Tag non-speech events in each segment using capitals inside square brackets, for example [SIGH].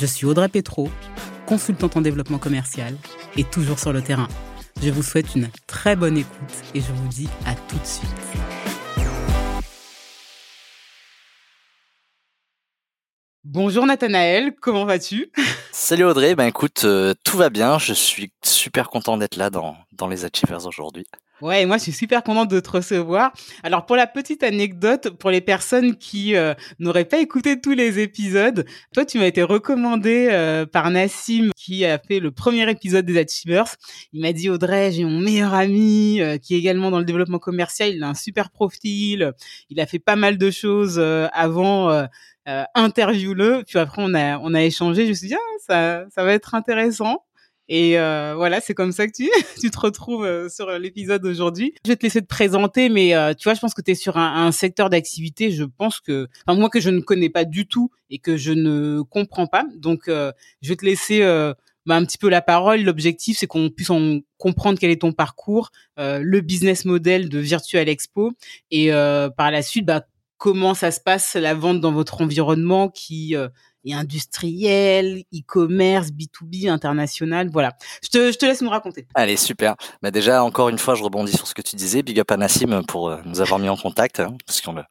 Je suis Audrey Petro, consultante en développement commercial et toujours sur le terrain. Je vous souhaite une très bonne écoute et je vous dis à tout de suite. Bonjour Nathanaël, comment vas-tu? Salut Audrey, ben écoute, euh, tout va bien, je suis super content d'être là dans, dans les Achievers aujourd'hui. Ouais, moi je suis super contente de te recevoir. Alors pour la petite anecdote, pour les personnes qui euh, n'auraient pas écouté tous les épisodes, toi tu m'as été recommandé euh, par Nassim qui a fait le premier épisode des Achievers. Il m'a dit Audrey, j'ai mon meilleur ami euh, qui est également dans le développement commercial, il a un super profil, il a fait pas mal de choses avant. interview-le. Puis après, on a, on a échangé. Je me suis dit, ah, ça, ça va être intéressant. Et euh, voilà, c'est comme ça que tu, [LAUGHS] tu te retrouves euh, sur l'épisode d'aujourd'hui. Je vais te laisser te présenter, mais euh, tu vois, je pense que tu es sur un, un secteur d'activité, je pense que, enfin, moi que je ne connais pas du tout et que je ne comprends pas. Donc, je vais te laisser bah, un petit peu la parole. L'objectif, c'est qu'on puisse en comprendre quel est ton parcours, le business model de Virtual Expo, et par la suite, bah, comment ça se passe la vente dans votre environnement qui et industriel, e-commerce, B2B, international. Voilà. Je te, je te laisse nous raconter. Allez, super. Bah déjà, encore une fois, je rebondis sur ce que tu disais. Big up à Nassim pour euh, nous avoir mis en contact, hein, parce qu'on euh,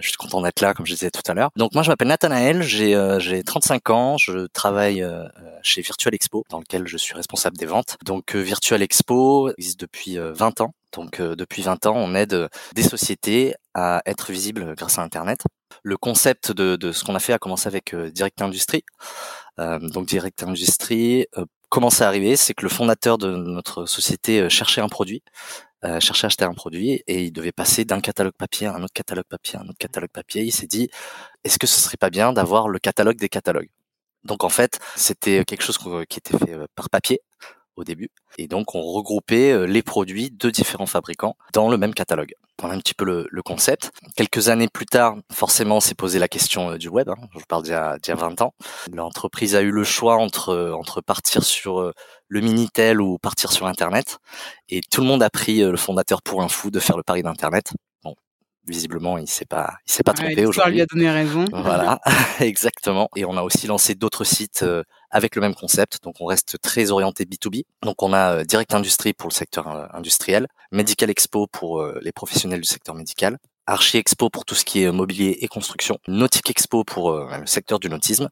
je suis content d'être là, comme je disais tout à l'heure. Donc moi, je m'appelle Nathanaël, j'ai euh, j'ai 35 ans, je travaille chez Virtual Expo, dans lequel je suis responsable des ventes. Donc Virtual Expo existe depuis 20 ans. Donc depuis 20 ans, on aide des sociétés à être visibles grâce à Internet le concept de, de ce qu'on a fait a commencé avec euh, Direct Industrie. Euh, donc Direct Industrie, euh, comment c'est arrivé? C'est que le fondateur de notre société euh, cherchait un produit, cherchait à acheter un produit et il devait passer d'un catalogue papier à un autre catalogue papier, à un autre catalogue papier. Il s'est dit, est-ce que ce serait pas bien d'avoir le catalogue des catalogues? Donc en fait, c'était quelque chose qui était fait par papier au début. Et donc, on regroupait euh, les produits de différents fabricants dans le même catalogue. Voilà un petit peu le, concept. Quelques années plus tard, forcément, s'est posé la question euh, du web. Hein. Je vous parle d'il y, a, 20 ans. L'entreprise a eu le choix entre, euh, entre partir sur le Minitel ou partir sur Internet. Et tout le monde a pris le fondateur pour un fou de faire le pari d'Internet visiblement il s'est pas il s'est pas trompé aujourd'hui. lui a donné raison. Voilà, [LAUGHS] [LAUGHS] exactement. Et on a aussi lancé d'autres sites euh, avec le même concept. Donc on reste très orienté B2B. Donc on a euh, Direct Industrie pour le secteur euh, industriel, Medical Expo pour les professionnels du secteur médical, Archie Expo pour tout ce qui est mobilier et construction, Nautic Expo pour le secteur du nautisme.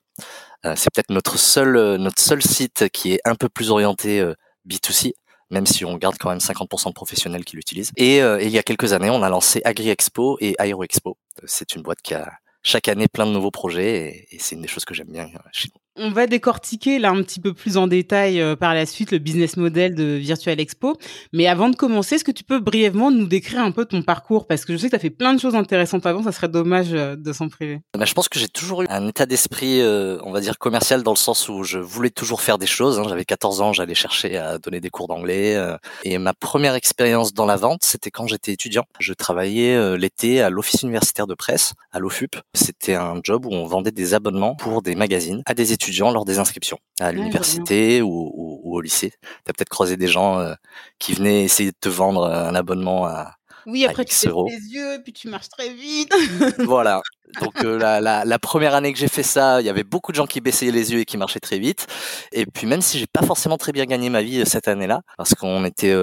c'est peut-être notre seul notre seul site qui est un peu plus orienté B2C même si on garde quand même 50% de professionnels qui l'utilisent. Et, euh, il y a quelques années, on a lancé Agri Expo et Aero Expo. C'est une boîte qui a chaque année plein de nouveaux projets et, et c'est une des choses que j'aime bien euh, chez nous. On va décortiquer là un petit peu plus en détail euh, par la suite le business model de Virtual Expo. Mais avant de commencer, est-ce que tu peux brièvement nous décrire un peu ton parcours? Parce que je sais que tu as fait plein de choses intéressantes avant, ça serait dommage euh, de s'en priver. Bah, je pense que j'ai toujours eu un état d'esprit, euh, on va dire, commercial dans le sens où je voulais toujours faire des choses. Hein. J'avais 14 ans, j'allais chercher à donner des cours d'anglais. et ma première expérience dans la vente, c'était quand j'étais étudiant. Je travaillais l'été à l'office universitaire de presse, à l'OFUP. C'était un job où on vendait des abonnements pour des magazines à des étudiants étudiants lors des inscriptions à l'université ou, ou, au lycée. Tu as peut-être croisé des gens euh, qui venaient essayer de te vendre un abonnement à oui, après tu fais les yeux, puis tu marches très vite. voilà. [LAUGHS] Donc euh, la, la, la, première année que j'ai fait ça, il y avait beaucoup de gens qui baissaient les yeux et qui marchaient très vite. Et puis même si j'ai pas forcément très bien gagné ma vie euh, cette année-là, parce qu'on était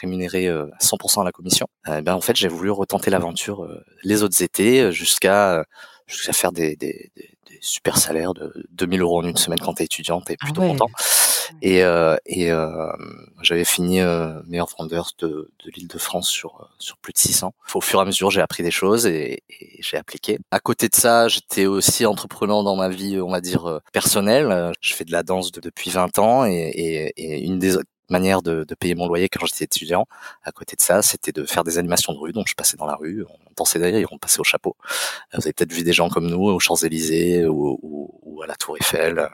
rémunéré 100% à la commission, ben en fait j'ai voulu retenter l'aventure les autres étés jusqu'à jusqu'à faire des, des, des, super salaires de 2000 euros en une semaine quand t'es étudiant, t'es ah plutôt content. Et, euh, et euh, j'avais fini euh, meilleur vendeur de, de l'île de France sur sur plus de 600. Au fur et à mesure, j'ai appris des choses et, et j'ai appliqué. À côté de ça, j'étais aussi entrepreneur dans ma vie, on va dire personnelle. Je fais de la danse depuis 20 ans et, et, et une des manière de, de payer mon loyer quand j'étais étudiant. À côté de ça, c'était de faire des animations de rue. Donc je passais dans la rue, on dansait derrière, on passait au chapeau. Vous avez peut-être vu des gens comme nous aux Champs-Élysées ou, ou, ou, à la Tour Eiffel.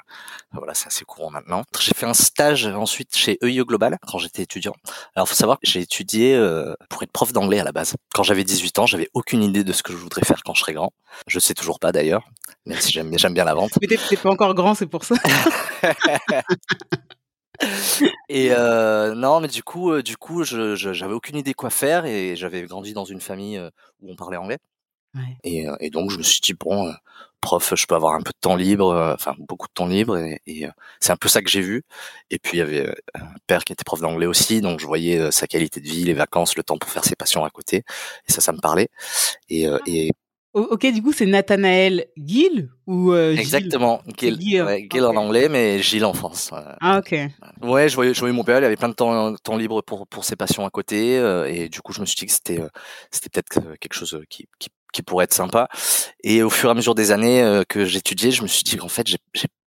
Voilà, c'est assez courant maintenant. J'ai fait un stage ensuite chez EIE Global quand j'étais étudiant. Alors faut savoir que j'ai étudié euh, pour être prof d'anglais à la base. Quand j'avais 18 ans, j'avais aucune idée de ce que je voudrais faire quand je serais grand. Je sais toujours pas d'ailleurs, même si j'aime j'aime bien la vente. Mais t'es pas encore grand, c'est pour ça. [LAUGHS] et euh, non, mais du coup, euh, du coup, je j'avais aucune idée quoi faire et j'avais grandi dans une famille euh, où on parlait anglais. Ouais. Et, euh, et, donc je me suis dit bon, euh, prof, je peux avoir un peu de temps libre, euh, enfin beaucoup de temps libre, et, et c'est un peu ça que j'ai vu. Et puis il y avait un père qui était prof d'anglais aussi, donc je voyais sa qualité de vie, les vacances, le temps pour faire ses passions à côté, et ça, ça me parlait. Et, et Ok, du coup, c'est Nathanaël Gill ou euh, Exactement, Gill, Gill, ouais, Gill okay. en anglais, mais Gilles en France. Ah ok. Ouais, je voyais, je voyais mon père, il avait plein de temps, temps libre pour pour ses passions à côté, euh, et du coup, je me suis dit que c'était c'était peut-être quelque chose qui, qui qui pourrait être sympa. Et au fur et à mesure des années euh, que j'étudiais, je me suis dit qu'en fait, j'ai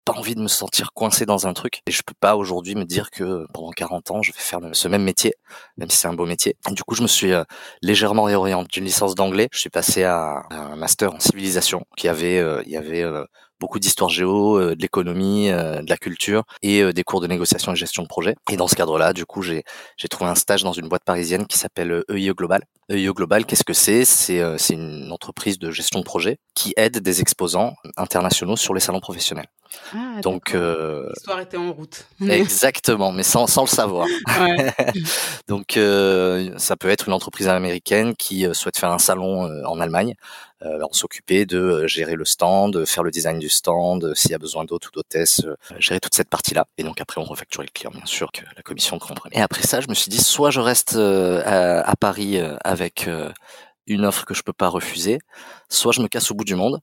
pas envie de me sentir coincé dans un truc. Et je peux pas aujourd'hui me dire que pendant 40 ans je vais faire ce même métier même si c'est un beau métier. Du coup je me suis euh, légèrement réorienté d'une licence d'anglais. Je suis passé à, un master en civilisation qui avait euh, y avait euh, beaucoup d'histoire géo, euh, de l'économie, euh, de la culture et euh, des cours de négociation et gestion de projet. Et dans ce cadre-là, du coup, j'ai j'ai trouvé un stage dans une boîte parisienne qui s'appelle EIE Global. EIE Global, qu'est-ce que c'est? C'est c'est une entreprise de gestion de projet qui aide des exposants internationaux sur les salons professionnels. Ah, Donc euh, l'histoire était en route. Exactement, mais sans sans le savoir. [LAUGHS] Ouais. [LAUGHS] Donc euh, ça peut être une entreprise américaine qui souhaite faire un salon en Allemagne euh, on s'occupait de gérer le stand, faire le design du stand, s'il y a besoin d'hôtes ou d'hôtesses, gérer toute cette partie-là. Et donc après, on refacturait le client, bien sûr, que la commission comprenait. Et après ça, je me suis dit, soit je reste à, à Paris avec une offre que je peux pas refuser, soit je me casse au bout du monde.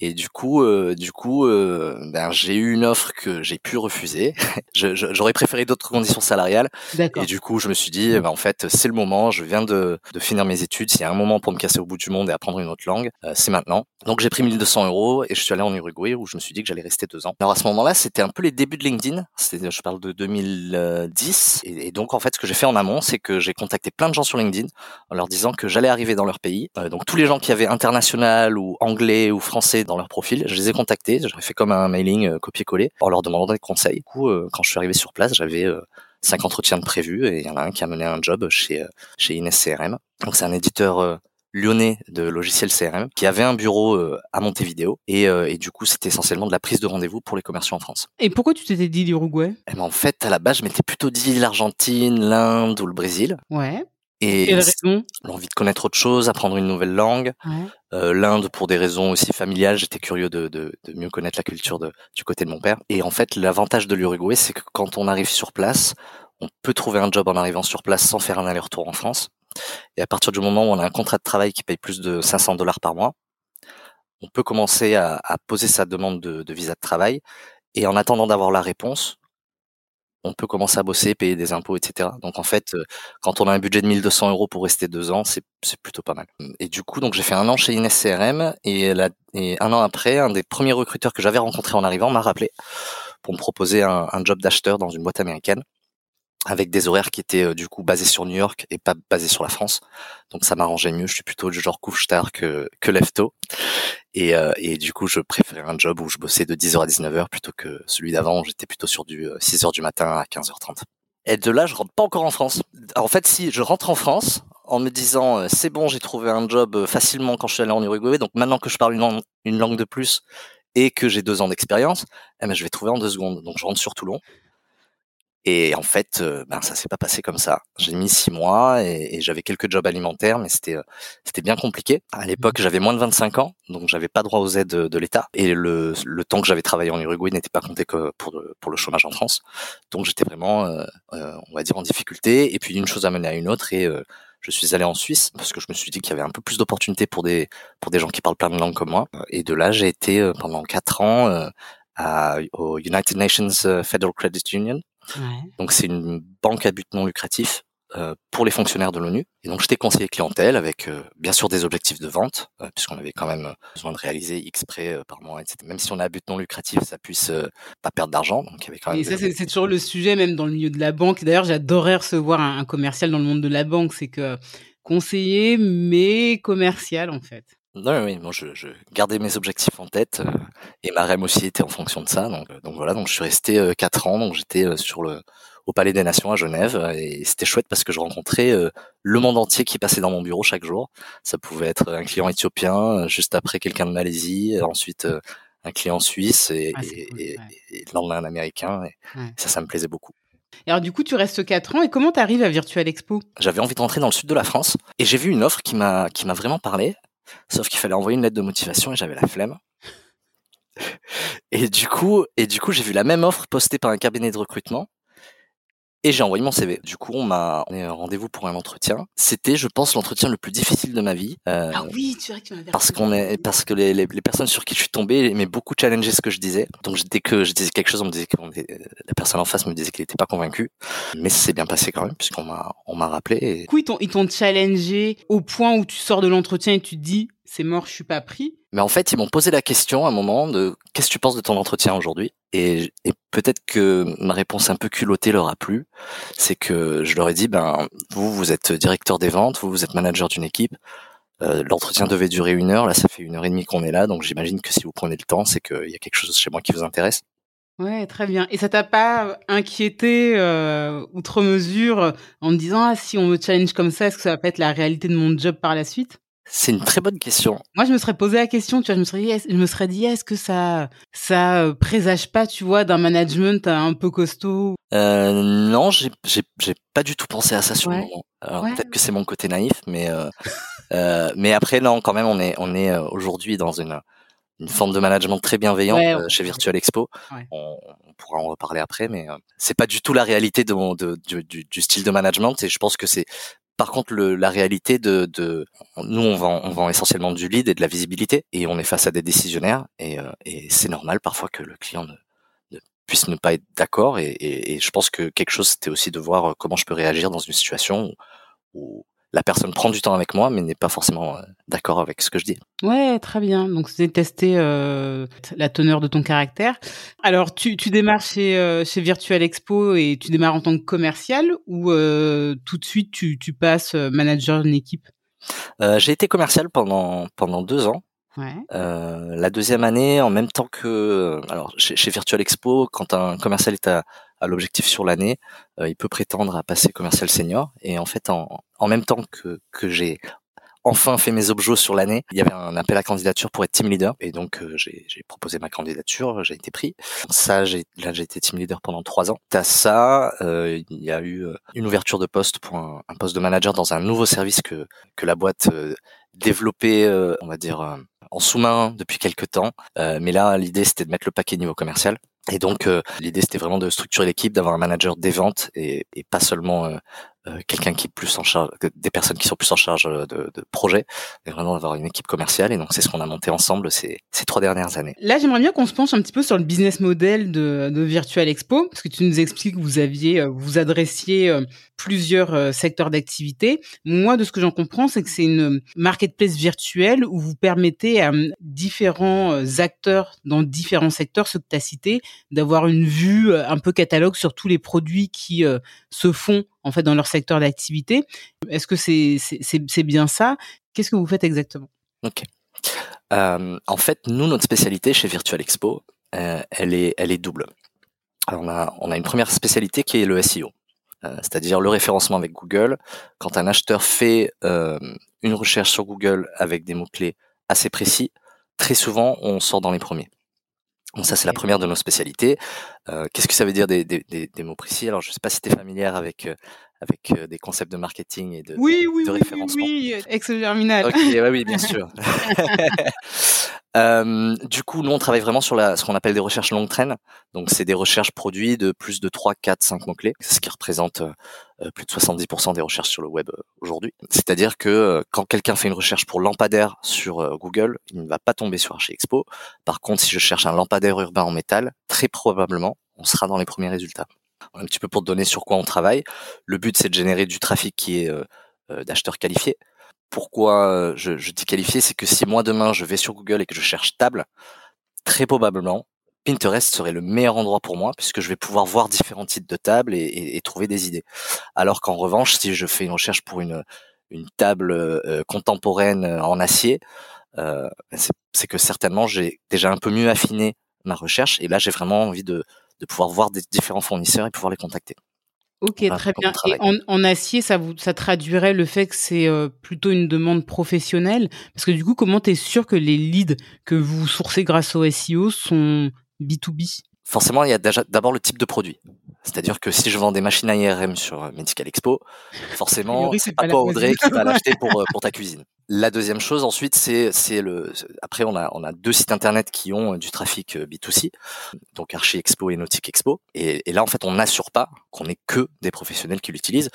Et du coup, euh, du coup, euh, ben, j'ai eu une offre que j'ai pu refuser. [LAUGHS] J'aurais préféré d'autres conditions salariales. Et du coup, je me suis dit, ben, en fait, c'est le moment. Je viens de, de finir mes études. S'il y a un moment pour me casser au bout du monde et apprendre une autre langue, euh, c'est maintenant. Donc j'ai pris 1200 euros et je suis allé en Uruguay où je me suis dit que j'allais rester deux ans. Alors à ce moment-là, c'était un peu les débuts de LinkedIn. Je parle de 2010. Et, et donc en fait, ce que j'ai fait en amont, c'est que j'ai contacté plein de gens sur LinkedIn en leur disant que j'allais arriver dans leur pays. Euh, donc tous les gens qui avaient international ou anglais ou français dans leur profil, je les ai contactés. J'avais fait comme un mailing euh, copier-coller en leur demandant des conseils. Du coup, euh, quand je suis arrivé sur place, j'avais cinq entretiens de prévus et il y en a un qui a mené un job chez chez Ines CRM. Donc c'est un éditeur lyonnais de logiciels CRM qui avait un bureau euh, à Montevideo et, euh, et du coup c'était essentiellement de la prise de rendez-vous pour les commerciaux en France. Et pourquoi tu t'étais dit l'Uruguay? Eh ben, En fait à la base je m'étais plutôt dit l'Argentine, l'Inde ou le Brésil. Ouais. Et l'envie de connaître autre chose, apprendre une nouvelle langue. Ouais. Euh, L'Inde pour des raisons aussi familiales, j'étais curieux de, mieux connaître la culture de, du côté de mon père. Et en fait l'avantage de l'Uruguay c'est que quand on arrive sur place, on peut trouver un job en arrivant sur place sans faire un aller-retour en France. Et à partir du moment où on a un contrat de travail qui paye plus de 500 dollars par mois, on peut commencer à, à poser sa demande de, de, visa de travail. Et en attendant d'avoir la réponse, on peut commencer à bosser, payer des impôts, etc. Donc en fait, quand on a un budget de 1200 euros pour rester deux ans, c'est plutôt pas mal. Et du coup, donc j'ai fait un an chez Ines CRM et, un an après, un des premiers recruteurs que j'avais rencontré en arrivant m'a rappelé pour me proposer un job d'acheteur dans une boîte américaine avec des horaires qui étaient euh, du coup basés sur New York et pas basés sur la France. Donc ça m'arrangeait mieux. Je suis plutôt du genre couche tard que que lève tôt. Et, euh, et du coup, je préférais un job où je bossais de 10h à 19h plutôt que celui d'avant où j'étais plutôt sur du 6h euh, du matin à 15h30. Et de là, je rentre pas encore en France. En fait, si je rentre en France en me disant c'est bon, j'ai trouvé un job facilement quand je suis allé en Uruguay, donc maintenant que je parle une langue, une langue de plus et que j'ai deux ans d'expérience, eh ben, je vais trouver en deux secondes. Donc je rentre sur Toulon et en fait, euh, ben ça s'est pas passé comme ça. J'ai mis six mois et, et j'avais quelques jobs alimentaires, mais c'était euh, c'était bien compliqué. À l'époque, j'avais moins de 25 ans, donc j'avais pas droit aux aides de, de l'État. Et le, le temps que j'avais travaillé en Uruguay n'était pas compté que pour le, pour le chômage en France. Donc j'étais vraiment, euh, euh on va dire, en difficulté. Et puis une chose a mené à une autre et je suis allé en Suisse parce que je me suis dit qu'il y avait un peu plus d'opportunités pour des pour des gens qui parlent plein de langues comme moi. Et de là, j'ai été pendant quatre ans à, au United Nations Federal Credit Union Ouais. donc c'est une banque à but non lucratif euh, pour les fonctionnaires de l'ONU. Et donc j'étais conseiller clientèle avec euh, bien sûr des objectifs de vente, puisqu'on avait quand même besoin de réaliser X prêts par mois, etc. Même si on a un but non lucratif, ça puisse pas perdre d'argent. Donc il y avait quand même. Et ça c'est toujours le sujet même dans le milieu de la banque. D'ailleurs j'adorerais recevoir un, un commercial dans le monde de la banque, c'est que conseiller mais commercial en fait. Non, oui, moi je, je, gardais mes objectifs en tête euh, et ma REM aussi était en fonction de ça. Donc, euh, donc voilà, donc je suis resté euh, quatre ans, donc j'étais sur le au Palais des Nations à Genève et c'était chouette parce que je rencontrais le monde entier qui passait dans mon bureau chaque jour. Ça pouvait être un client éthiopien, juste après quelqu'un de Malaisie, ensuite un client suisse et, ah, et, et, le lendemain un américain. Et ça, ça me plaisait beaucoup. Et alors du coup, tu restes 4 ans et comment tu arrives à Virtual Expo? J'avais envie de rentrer dans le sud de la France et j'ai vu une offre qui m'a qui m'a vraiment parlé. Sauf qu'il fallait envoyer une lettre de motivation et j'avais la flemme. Et du coup, et du coup, j'ai vu la même offre postée par un cabinet de recrutement et j'ai envoyé mon CV. Du coup, on m'a rendez-vous pour un entretien. C'était, je pense, l'entretien le plus difficile de ma vie. Euh, ah oui, tu vois que tu m'avais Parce qu'on est, parce que les, les, les, personnes sur qui je suis tombé aimaient beaucoup challenger ce que je disais. Donc dès que je disais quelque chose, on me disait que la personne en face me disait qu'il n'était pas convaincu. Mais c'est bien passé quand même, puisqu'on m'a, on m'a rappelé. Et... Du coup, ils t'ont challengé au point où tu sors de l'entretien et tu te dis, c'est mort, je suis pas pris. Mais en fait, ils m'ont posé la question à un moment de qu'est-ce que tu penses de ton entretien aujourd'hui? Et, et peut-être que ma réponse un peu culottée leur a plu. C'est que je leur ai dit, ben vous, vous êtes directeur des ventes, vous, vous êtes manager d'une équipe. Euh, l'entretien devait durer une heure, là ça fait une heure et demie qu'on est là, donc j'imagine que si vous prenez le temps, c'est qu'il y a quelque chose chez moi qui vous intéresse. Ouais, très bien. Et ça t'a pas inquiété euh, outre mesure en me disant ah, si on me challenge comme ça, est-ce que ça va pas être la réalité de mon job par la suite? C'est une très bonne question. Moi, je me serais posé la question, tu vois, je me serais dit, je me serais dit, est-ce que ça, ça euh, présage pas, tu vois, d'un management un peu costaud euh, Non, j'ai, pas du tout pensé à ça sur le moment. Alors peut-être que c'est mon côté naïf, mais euh, euh, mais après non, quand même, on est on est euh, aujourd'hui dans une une forme de management très bienveillant chez Virtual Expo. On, on, pourra en reparler après, mais c'est pas du tout la réalité de, mon, de du, du, du, style de management. Et je pense que c'est par contre, le, la réalité de, nous, on vend, on vend essentiellement du lead et de la visibilité, et on est face à des décisionnaires, et, euh, c'est normal parfois que le client ne, puisse ne pas être d'accord. Et, je pense que quelque chose, c'était aussi de voir euh, comment je peux réagir dans une situation où la personne prend du temps avec moi, mais n'est pas forcément euh, d'accord avec ce que je dis. Ouais, très bien. Donc, c'est tester euh, la teneur de ton caractère. Alors, tu, tu démarres chez, euh, chez Virtual Expo et tu démarres en tant que commercial ou euh, tout de suite tu, tu passes manager d'une équipe? J'ai été commercial pendant, pendant deux ans. Ouais. la deuxième année, en même temps que, alors chez, chez Virtual Expo, quand un commercial est à, à l'objectif sur l'année, euh, il peut prétendre à passer commercial senior. Et en fait, en, en même temps que, que j'ai enfin fait mes objets sur l'année, il y avait un appel à candidature pour être team leader. Et donc, euh, j'ai proposé ma candidature, j'ai été pris. Ça, là, j'ai été team leader pendant trois ans. À ça, euh, il y a eu euh, une ouverture de poste pour un, un, poste de manager dans un nouveau service que, que la boîte euh, développait, on va dire, en sous-main depuis quelques temps. mais là, l'idée, c'était de mettre le paquet niveau commercial. Et donc euh, l'idée c'était vraiment de structurer l'équipe, d'avoir un manager des ventes et, et pas seulement euh, euh, quelqu'un qui est plus en charge, des personnes qui sont plus en charge de, de projets, mais vraiment d'avoir une équipe commerciale. Et donc c'est ce qu'on a monté ensemble ces, ces trois dernières années. Là, j'aimerais bien qu'on se penche un petit peu sur le business model de, de Virtual Expo, parce que tu nous expliques que vous aviez, euh, vous adressiez euh, plusieurs secteurs d'activité. Moi, de ce que j'en comprends, c'est que c'est une marketplace virtuelle où vous permettez à différents acteurs dans différents secteurs, ceux que tu as cités, d'avoir une vue un peu catalogue sur tous les produits qui se font en fait dans leur secteur d'activité. Est-ce que c'est bien ça? Qu'est-ce que vous faites exactement? Ok. Euh, en fait, nous, notre spécialité chez Virtual Expo, euh, elle est double. Alors on a une première spécialité qui est le SEO, euh, c'est-à-dire le référencement avec Google. Quand un acheteur fait une recherche sur Google avec des mots clés assez précis, très souvent on sort dans les premiers. Donc ça, c'est la première de nos spécialités. Euh, Qu'est-ce que ça veut dire des, des, des, des, mots précis? Alors, je ne sais pas si tu es familière avec euh, avec euh, des concepts de marketing et de, oui, oui, de oui, référencement. Oui, oui, ex-germinal. Ok, ouais, oui, bien sûr. [LAUGHS] [LAUGHS] [LAUGHS] euh, du coup, nous, on travaille vraiment sur la, ce qu'on appelle des recherches longue traîne. Donc, c'est des recherches produits de plus de 3, 4, 5 mots-clés, ce qui représente euh, plus de 70% des recherches sur le web euh, aujourd'hui. C'est-à-dire que euh, quand quelqu'un fait une recherche pour lampadaire sur Google, il ne va pas tomber sur Archie Par contre, si je cherche un lampadaire urbain en métal, très probablement, on sera dans les premiers résultats. Un petit peu pour te donner sur quoi on travaille. Le but, c'est de générer du trafic qui est d'acheteurs qualifiés. Pourquoi je, je dis qualifié C'est que si moi demain je vais sur Google et que je cherche table, très probablement Pinterest serait le meilleur endroit pour moi puisque je vais pouvoir voir différents types de tables et, trouver des idées. Alors qu'en revanche, si je fais une recherche pour une, table euh, contemporaine euh, en acier, euh, c'est que certainement j'ai déjà un peu mieux affiné ma recherche et là j'ai vraiment envie de, de pouvoir voir des différents fournisseurs et pouvoir les contacter. Ok, très bien. Et en, acier, ça vous ça traduirait le fait que c'est plutôt une demande professionnelle? Parce que du coup, comment tu es sûr que les leads que vous sourcez grâce au SEO sont B2B Forcément, il y a d'abord le type de produit. C'est-à-dire que si je vends des machines à IRM sur euh, Medical Expo, forcément, c'est pas toi Audrey qui va l'acheter pour euh, [LAUGHS] pour ta cuisine. La deuxième chose ensuite, c'est c'est le après on a on a deux sites internet qui ont euh, du trafic B2C, donc Archie Expo et Nautic Expo, et, là en fait on n'assure pas qu'on ait que des professionnels qui l'utilisent.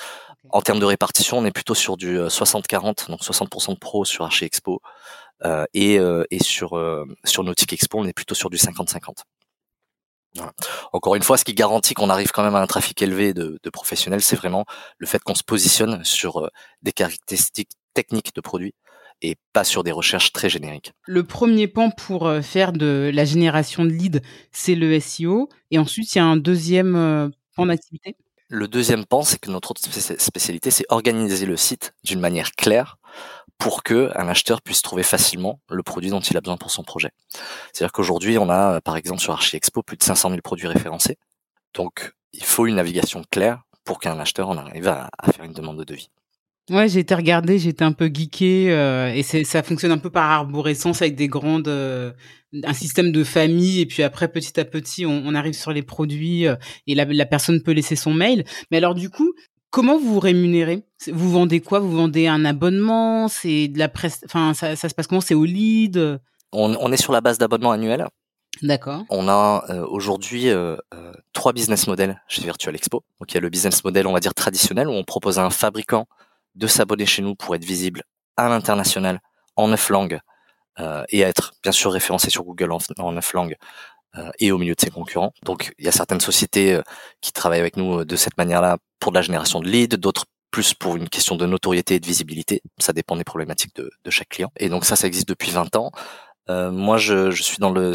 En termes de répartition, on est plutôt sur du 60-40, donc 60% de pros sur Archie Expo et et sur sur Nautic Expo, on est plutôt sur du 50-50. Encore une fois, ce qui garantit qu'on arrive quand même à un trafic élevé de, professionnels, c'est vraiment le fait qu'on se positionne sur euh, des caractéristiques techniques de produits et pas sur des recherches très génériques. Le premier pan pour euh, faire de la génération de leads, c'est le SEO. Et ensuite, il y a un deuxième euh, pan d'activité Le deuxième pan, c'est que notre autre spécialité, c'est organiser le site d'une manière claire pour que un acheteur puisse trouver facilement le produit dont il a besoin pour son projet. C'est-à-dire qu'aujourd'hui, on a, par exemple, sur Archie Expo, plus de 500 000 produits référencés. Donc, il faut une navigation claire pour qu'un acheteur en arrive à, faire une demande de devis. Ouais, j'ai été regardé, j'étais un peu geeké euh, et ça fonctionne un peu par arborescence avec des grandes, euh, un système de famille et puis après petit à petit on, arrive sur les produits euh, et la, la, personne peut laisser son mail. Mais alors du coup, Comment vous vous rémunérez? Vous vendez quoi? Vous vendez un abonnement? C'est de la presse Enfin, ça, se passe comment? C'est au lead? On, est sur la base d'abonnement annuel. D'accord. On a euh, aujourd'hui euh, euh, trois business models chez Virtual Expo. Donc il y a le business model, on va dire traditionnel, où on propose à un fabricant de s'abonner chez nous pour être visible à l'international en neuf langues et être bien sûr référencé sur Google en, neuf langues euh, et au milieu de ses concurrents. Donc il y a certaines sociétés euh, qui travaillent avec nous euh, de cette manière-là pour de la génération de leads, d'autres plus pour une question de notoriété et de visibilité. Ça dépend des problématiques de, chaque client. Et donc ça, ça existe depuis 20 ans. Euh, moi, je, suis dans le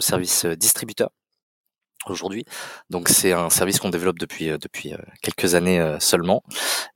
service distributeur aujourd'hui. Donc c'est un service qu'on développe depuis depuis quelques années seulement.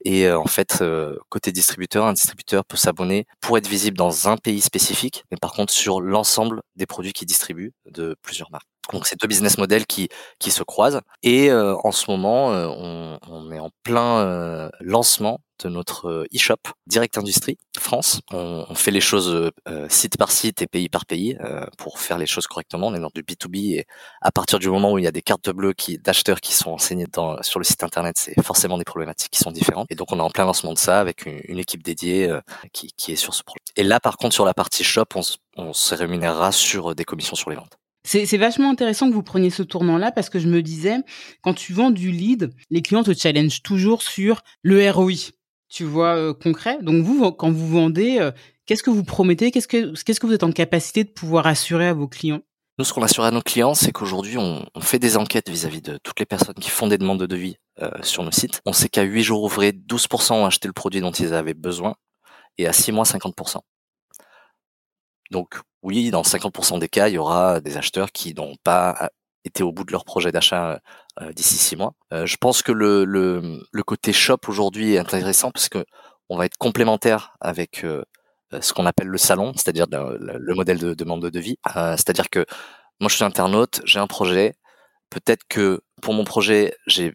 Et en fait, côté distributeur, un distributeur peut s'abonner pour être visible dans un pays spécifique, mais par contre sur l'ensemble des produits qu'il distribue de plusieurs marques. Donc c'est deux business models qui qui se croisent. Et en ce moment, on, on, est en plein lancement de notre e-shop Direct Industrie France. On, on fait les choses euh, site par site et pays par pays euh, pour faire les choses correctement. On est dans du B2B et à partir du moment où il y a des cartes bleues qui d'acheteurs qui sont enseignées dans, sur le site internet, c'est forcément des problématiques qui sont différentes. Et donc on est en plein lancement de ça avec une, une équipe dédiée euh, qui, qui est sur ce projet. Et là par contre sur la partie shop, on, on se rémunérera sur des commissions sur les ventes. C'est vachement intéressant que vous preniez ce tournant-là parce que je me disais, quand tu vends du lead, les clients te challengent toujours sur le ROI tu vois, euh, concret. Donc vous, quand vous vendez, euh, qu'est-ce que vous promettez? Qu'est-ce que vous êtes en capacité de pouvoir assurer à vos clients? Nous, ce qu'on assure à nos clients, c'est qu'aujourd'hui, on, fait des enquêtes vis-à-vis de toutes les personnes qui font des demandes de devis euh, sur nos sites. On sait qu'à 8 jours ouvrés, 12% ont acheté le produit dont ils avaient besoin et à 6 mois, 50%. Donc oui, dans 50% des cas, il y aura des acheteurs qui n'ont pas été au bout de leur projet d'achat euh, d'ici six mois. Euh, je pense que le, le, le côté shop aujourd'hui est intéressant parce on va être complémentaire avec euh, ce qu'on appelle le salon, c'est-à-dire le, modèle de demande de devis. c'est-à-dire que moi je suis internaute, j'ai un projet. Peut-être que pour mon projet, j'ai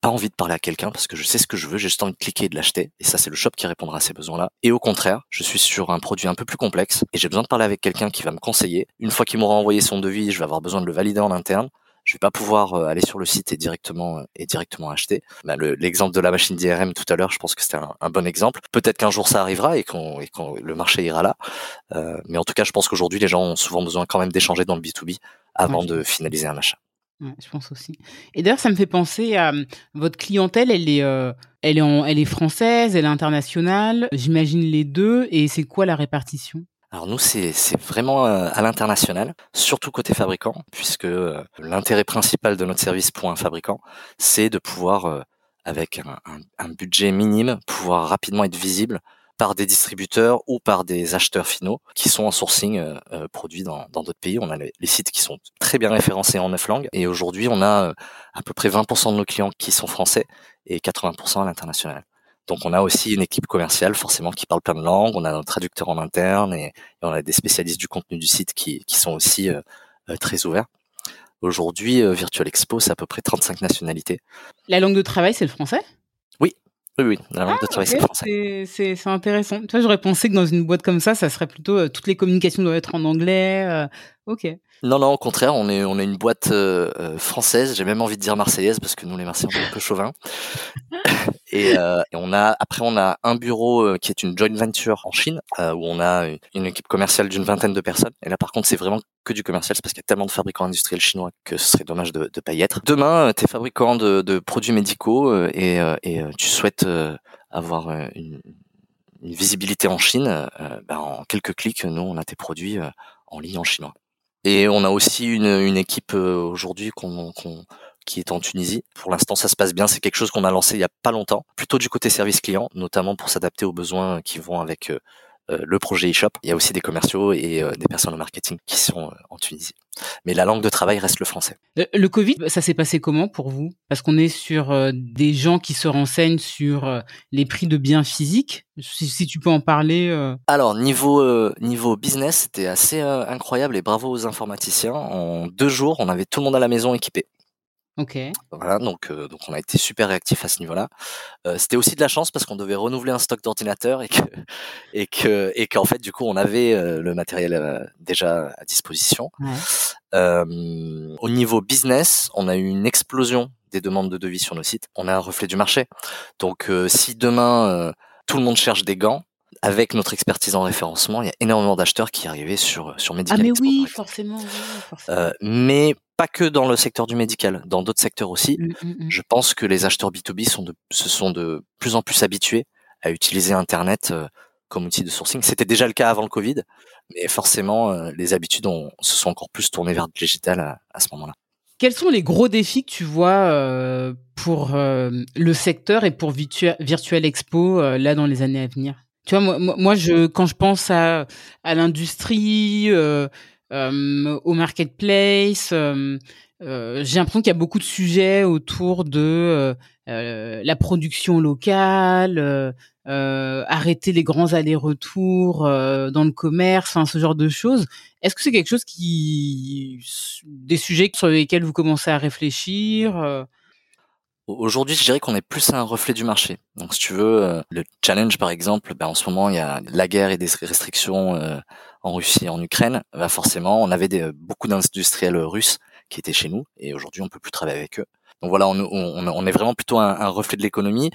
pas envie de parler à quelqu'un parce que je sais ce que je veux, j'ai juste envie de cliquer et de l'acheter. Et ça, c'est le shop qui répondra à ces besoins-là. Et au contraire, je suis sur un produit un peu plus complexe et j'ai besoin de parler avec quelqu'un qui va me conseiller. Une fois qu'il m'aura envoyé son devis, je vais avoir besoin de le valider en interne. Je vais pas pouvoir euh, aller sur le site et directement euh, et directement acheter. Bah, l'exemple de la machine d'IRM tout à l'heure, je pense que c'était un, bon exemple. Peut-être qu'un jour ça arrivera et qu'on le marché ira là. Euh, mais en tout cas, je pense qu'aujourd'hui, les gens ont souvent besoin quand même d'échanger dans le B2B avant de finaliser un achat je pense aussi. Et d'ailleurs, ça me fait penser à votre clientèle. Elle est, euh, elle est, elle est française, elle est internationale. J'imagine les deux. Et c'est quoi la répartition? Alors nous, c'est vraiment à l'international, surtout côté fabricant, puisque l'intérêt principal de notre service pour un fabricant, c'est de pouvoir, avec un, budget minime, pouvoir rapidement être visible par des distributeurs ou par des acheteurs finaux qui sont en sourcing euh, euh, produits dans d'autres pays. On a les, sites qui sont très bien référencés en neuf langues et aujourd'hui on a euh, à peu près 20% de nos clients qui sont français et 80% à l'international. Donc on a aussi une équipe commerciale forcément qui parle plein de langues, on a un traducteur en interne et, on a des spécialistes du contenu du site qui, qui sont aussi très ouverts. Aujourd'hui, Virtual Expo, c'est à peu près 35 nationalités. La langue de travail, c'est le français? Oui, oui, la langue de travail, c'est français. C'est intéressant. Tu vois, j'aurais pensé que dans une boîte comme ça, ça serait plutôt euh, toutes les communications doivent être en anglais. Euh, ok. Non, non, au contraire, on est, on est une boîte euh, euh, française. J'ai même envie de dire marseillaise parce que nous, les Marseillais, on est un peu chauvin. [LAUGHS] et, euh, on a, après, on a un bureau euh, qui est une joint venture en Chine où on a une équipe commerciale d'une vingtaine de personnes. Et là, par contre, c'est vraiment que du commercial, parce qu'il y a tellement de fabricants industriels chinois que ce serait dommage de ne pas y être. Demain, tu es fabricant de, de, produits médicaux et, et tu souhaites avoir une, une, visibilité en Chine. Ben, en quelques clics, nous, on a tes produits en ligne en chinois. Et on a aussi une, équipe euh, aujourd'hui qui est en Tunisie. Pour l'instant, ça se passe bien. C'est quelque chose qu'on a lancé il y a pas longtemps, plutôt du côté service client, notamment pour s'adapter aux besoins qui vont avec euh, le projet eShop. Il y a aussi des commerciaux et des personnes au marketing qui sont en Tunisie mais la langue de travail reste le français. Le Covid, ça s'est passé comment pour vous? Parce qu'on est sur euh, des gens qui se renseignent sur euh, les prix de biens physiques. Si, tu peux en parler. Euh. Alors niveau niveau business, c'était assez incroyable et bravo aux informaticiens. En deux jours, on avait tout le monde à la maison équipé. Ok. Voilà, donc euh, donc on a été super réactif à ce niveau-là. Euh, c'était aussi de la chance parce qu'on devait renouveler un stock d'ordinateurs et que [LAUGHS] et que et qu'en fait du coup on avait euh, le matériel déjà à disposition. au niveau business, on a eu une explosion des demandes de devis sur nos sites. On a un reflet du marché. Donc si demain tout le monde cherche des gants, avec notre expertise en référencement, il y a énormément d'acheteurs qui arrivaient sur sur Medical Ah mais oui, forcément. Oui, forcément. mais pas que dans le secteur du médical, dans d'autres secteurs aussi. Mmh, mmh, mmh. Je pense que les acheteurs B2B sont de, se sont de plus en plus habitués à utiliser Internet euh, comme outil de sourcing. C'était déjà le cas avant le Covid, mais forcément, euh, les habitudes ont, se sont encore plus tournées vers le digital à, ce moment-là. Quels sont les gros défis que tu vois euh, pour le secteur et pour Virtual Expo là dans les années à venir? Tu vois, moi, moi je, quand je pense à, à l'industrie, euh, au marketplace. Euh, euh, j'ai l'impression qu'il y a beaucoup de sujets autour de la production locale, arrêter les grands allers-retours dans le commerce, enfin ce genre de choses. Est-ce que c'est quelque chose qui, des sujets sur lesquels vous commencez à réfléchir Aujourd'hui, je dirais qu'on est plus un reflet du marché. Donc, si tu veux, le challenge, par exemple, ben, en ce moment, il y a la guerre et des restrictions en Russie et en Ukraine, bah forcément, on avait des, beaucoup d'industriels russes qui étaient chez nous, et aujourd'hui, on peut plus travailler avec eux. Donc voilà, on, on, on est vraiment plutôt un, un reflet de l'économie.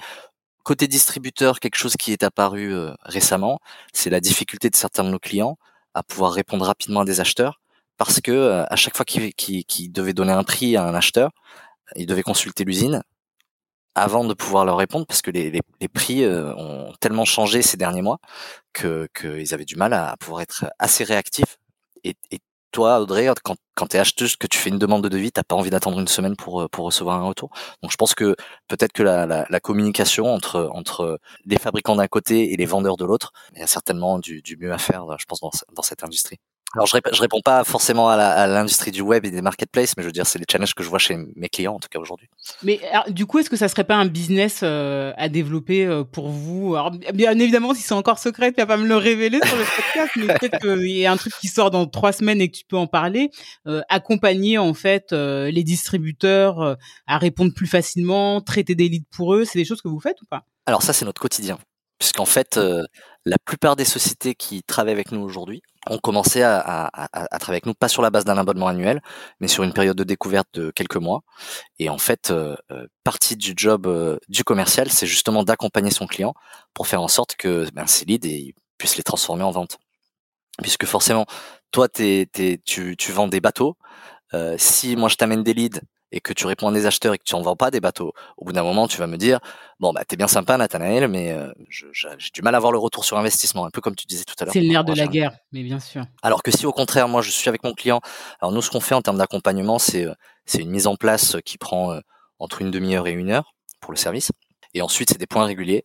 Côté distributeur, quelque chose qui est apparu euh, récemment, c'est la difficulté de certains de nos clients à pouvoir répondre rapidement à des acheteurs, parce que euh, à chaque fois qu'ils qu devaient donner un prix à un acheteur, ils devaient consulter l'usine, avant de pouvoir leur répondre parce que les, les, prix euh, ont tellement changé ces derniers mois que qu'ils avaient du mal à, pouvoir être assez réactifs. Et, et toi, Audrey, quand, quand tu es acheteuse, que tu fais une demande de devis, t'as pas envie d'attendre une semaine pour, euh, pour recevoir un retour? Donc je pense que peut-être que la, la, la, communication entre, entre les fabricants d'un côté et les vendeurs de l'autre, il y a certainement du, du mieux à faire, je pense, dans, dans cette industrie. Alors, je, je réponds pas forcément à l'industrie du web et des marketplaces, mais je veux dire, c'est les challenges que je vois chez mes clients, en tout cas aujourd'hui. Mais du coup, est-ce que ça serait pas un business euh, à développer euh, pour vous? Alors, bien évidemment, si c'est encore secret, tu vas pas me le révéler sur le [LAUGHS] podcast, mais peut-être qu'il y a un truc qui sort dans trois semaines et que tu peux en parler. Euh, accompagner en fait les distributeurs à répondre plus facilement, traiter des leads pour eux, c'est des choses que vous faites ou pas? Alors ça, c'est notre quotidien puisqu'en fait, euh, la plupart des sociétés qui travaillent avec nous aujourd'hui ont commencé à, à, à, travailler avec nous, pas sur la base d'un abonnement annuel, mais sur une période de découverte de quelques mois. Et en fait, euh, partie du job euh, du commercial, c'est justement d'accompagner son client pour faire en sorte que ben, ces leads et, puisse les transformer en vente. Puisque forcément, toi, tu vends des bateaux. si moi je t'amène des leads et que tu réponds à des acheteurs et que tu en vends pas des bateaux, au bout d'un moment, tu vas me dire, bon, bah, t'es bien sympa, Nathanaël, mais euh, j'ai du mal à voir le retour sur investissement, un peu comme tu disais tout à l'heure. C'est le nerf de la guerre, mais bien sûr. Alors que si au contraire, moi, je suis avec mon client, alors nous, ce qu'on fait en termes d'accompagnement, c'est c'est une mise en place qui prend entre une demi-heure et une heure pour le service, et ensuite, c'est des points réguliers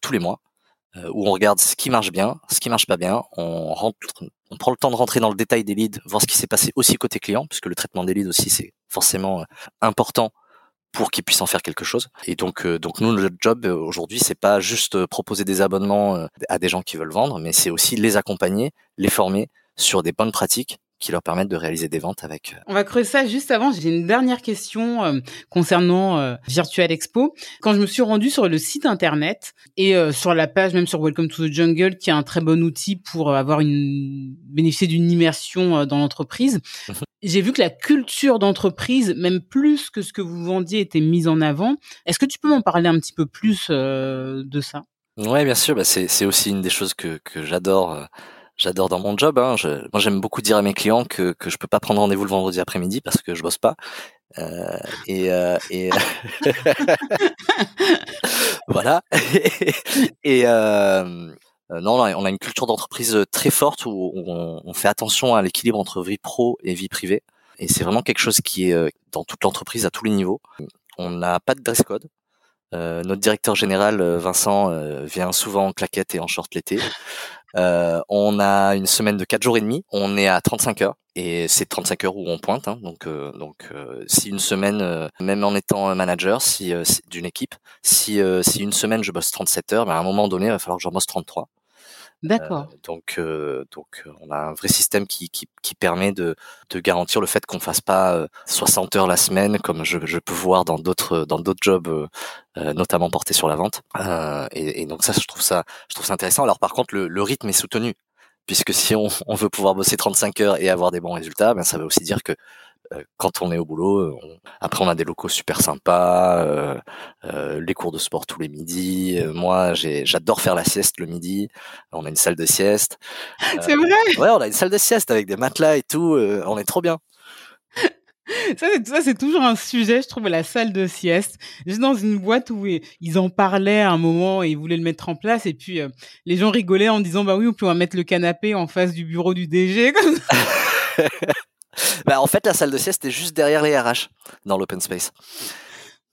tous les mois où on regarde ce qui marche bien, ce qui marche pas bien, on rentre, on prend le temps de rentrer dans le détail des leads, voir ce qui s'est passé aussi côté client, puisque le traitement des leads aussi c'est forcément euh, important pour qu'ils puissent en faire quelque chose. Et donc, euh, donc nous, notre job euh, aujourd'hui, c'est pas juste proposer des abonnements à des gens qui veulent vendre, mais c'est aussi les accompagner, les former sur des bonnes pratiques qui leur permettent de réaliser des ventes avec. Euh, On va creuser ça juste avant. J'ai une dernière question euh, concernant euh, Virtual Expo. Quand je me suis rendue sur le site internet et sur la page même sur Welcome to the Jungle, qui est un très bon outil pour avoir une bénéficier d'une immersion dans l'entreprise, mhm. j'ai vu que la culture d'entreprise, même plus que ce que vous vendiez, était mise en avant. Est-ce que tu peux m'en parler un petit peu plus de ça? Ouais, bien sûr. Bah, c'est aussi une des choses que, que j'adore j'adore dans mon job. Hein. Je, moi, j'aime beaucoup dire à mes clients que que je peux pas prendre rendez-vous le vendredi après-midi parce que je bosse pas. Euh, et euh, et [LAUGHS] voilà. [LAUGHS] et euh, euh, non, on a une culture d'entreprise très forte où on, fait attention à l'équilibre entre vie pro et vie privée. Et c'est vraiment quelque chose qui est euh, dans toute l'entreprise à tous les niveaux. On n'a pas de dress code. Euh, notre directeur général Vincent vient souvent en claquette et en short l'été. Euh, on a une semaine de 4 jours et demi. On est à 35 heures et c'est 35 heures où on pointe. Hein. donc, euh, donc, euh, si une semaine, même en étant manager, si, d'une équipe, si, si une semaine je bosse 37 heures, ben à un moment donné, il va falloir que j'en bosse 33. D'accord. Euh, donc, euh, donc, on a un vrai système qui, qui, qui permet de, de garantir le fait qu'on fasse pas 60 heures la semaine, comme je, je peux voir dans d'autres dans d'autres jobs, notamment portés sur la vente. Et, et, donc ça, je trouve ça, je trouve ça intéressant. Alors par contre, le, le rythme est soutenu puisque si on, [LAUGHS] on, veut pouvoir bosser 35 heures et avoir des bons résultats, ben ça veut aussi dire que euh, quand on est au boulot, euh, après on a des locaux super sympas, euh, euh, les cours de sport tous les midis. moi, j'adore faire la sieste le midi. On a une salle de sieste. [LAUGHS] c'est vrai? Ouais, on a une salle de sieste avec des matelas et tout. on est trop bien. [LAUGHS] Ça, c'est toujours un sujet, je trouve, la salle de sieste. Juste dans une boîte où ils en parlaient à un moment et ils voulaient le mettre en place. Et puis, les gens rigolaient en disant, bah oui, on peut mettre le canapé en face du bureau du DG. [LAUGHS] bah, en fait, la salle de sieste est juste derrière les RH dans l'open space.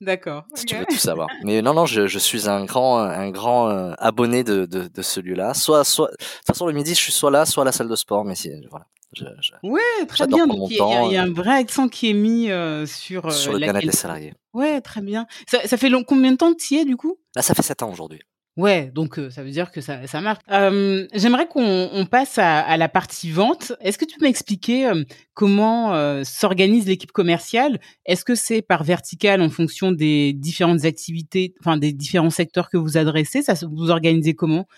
D'accord. Si tu veux tout savoir. Mais non, non, je, je suis un grand, un grand euh, abonné de, de, de celui-là. Soit, soit, de toute façon, le midi, je suis soit là, soit à la salle de sport. Mais voilà. Je, je, ouais, très bien. Donc, il y, a, y, a un vrai accent qui est mis euh, sur, euh, sur le bien-être des salariés. Ouais, très bien. Ça, ça fait long, combien de temps que tu y es, du coup? Là, ça fait 7 ans aujourd'hui. Ouais, donc ça veut dire que ça, ça marche. Euh, J'aimerais qu'on on passe à, la partie vente. Est-ce que tu peux m'expliquer euh, comment euh, s'organise l'équipe commerciale? Est-ce que c'est par verticale en fonction des différentes activités, enfin des différents secteurs que vous adressez? Ça vous organisez comment?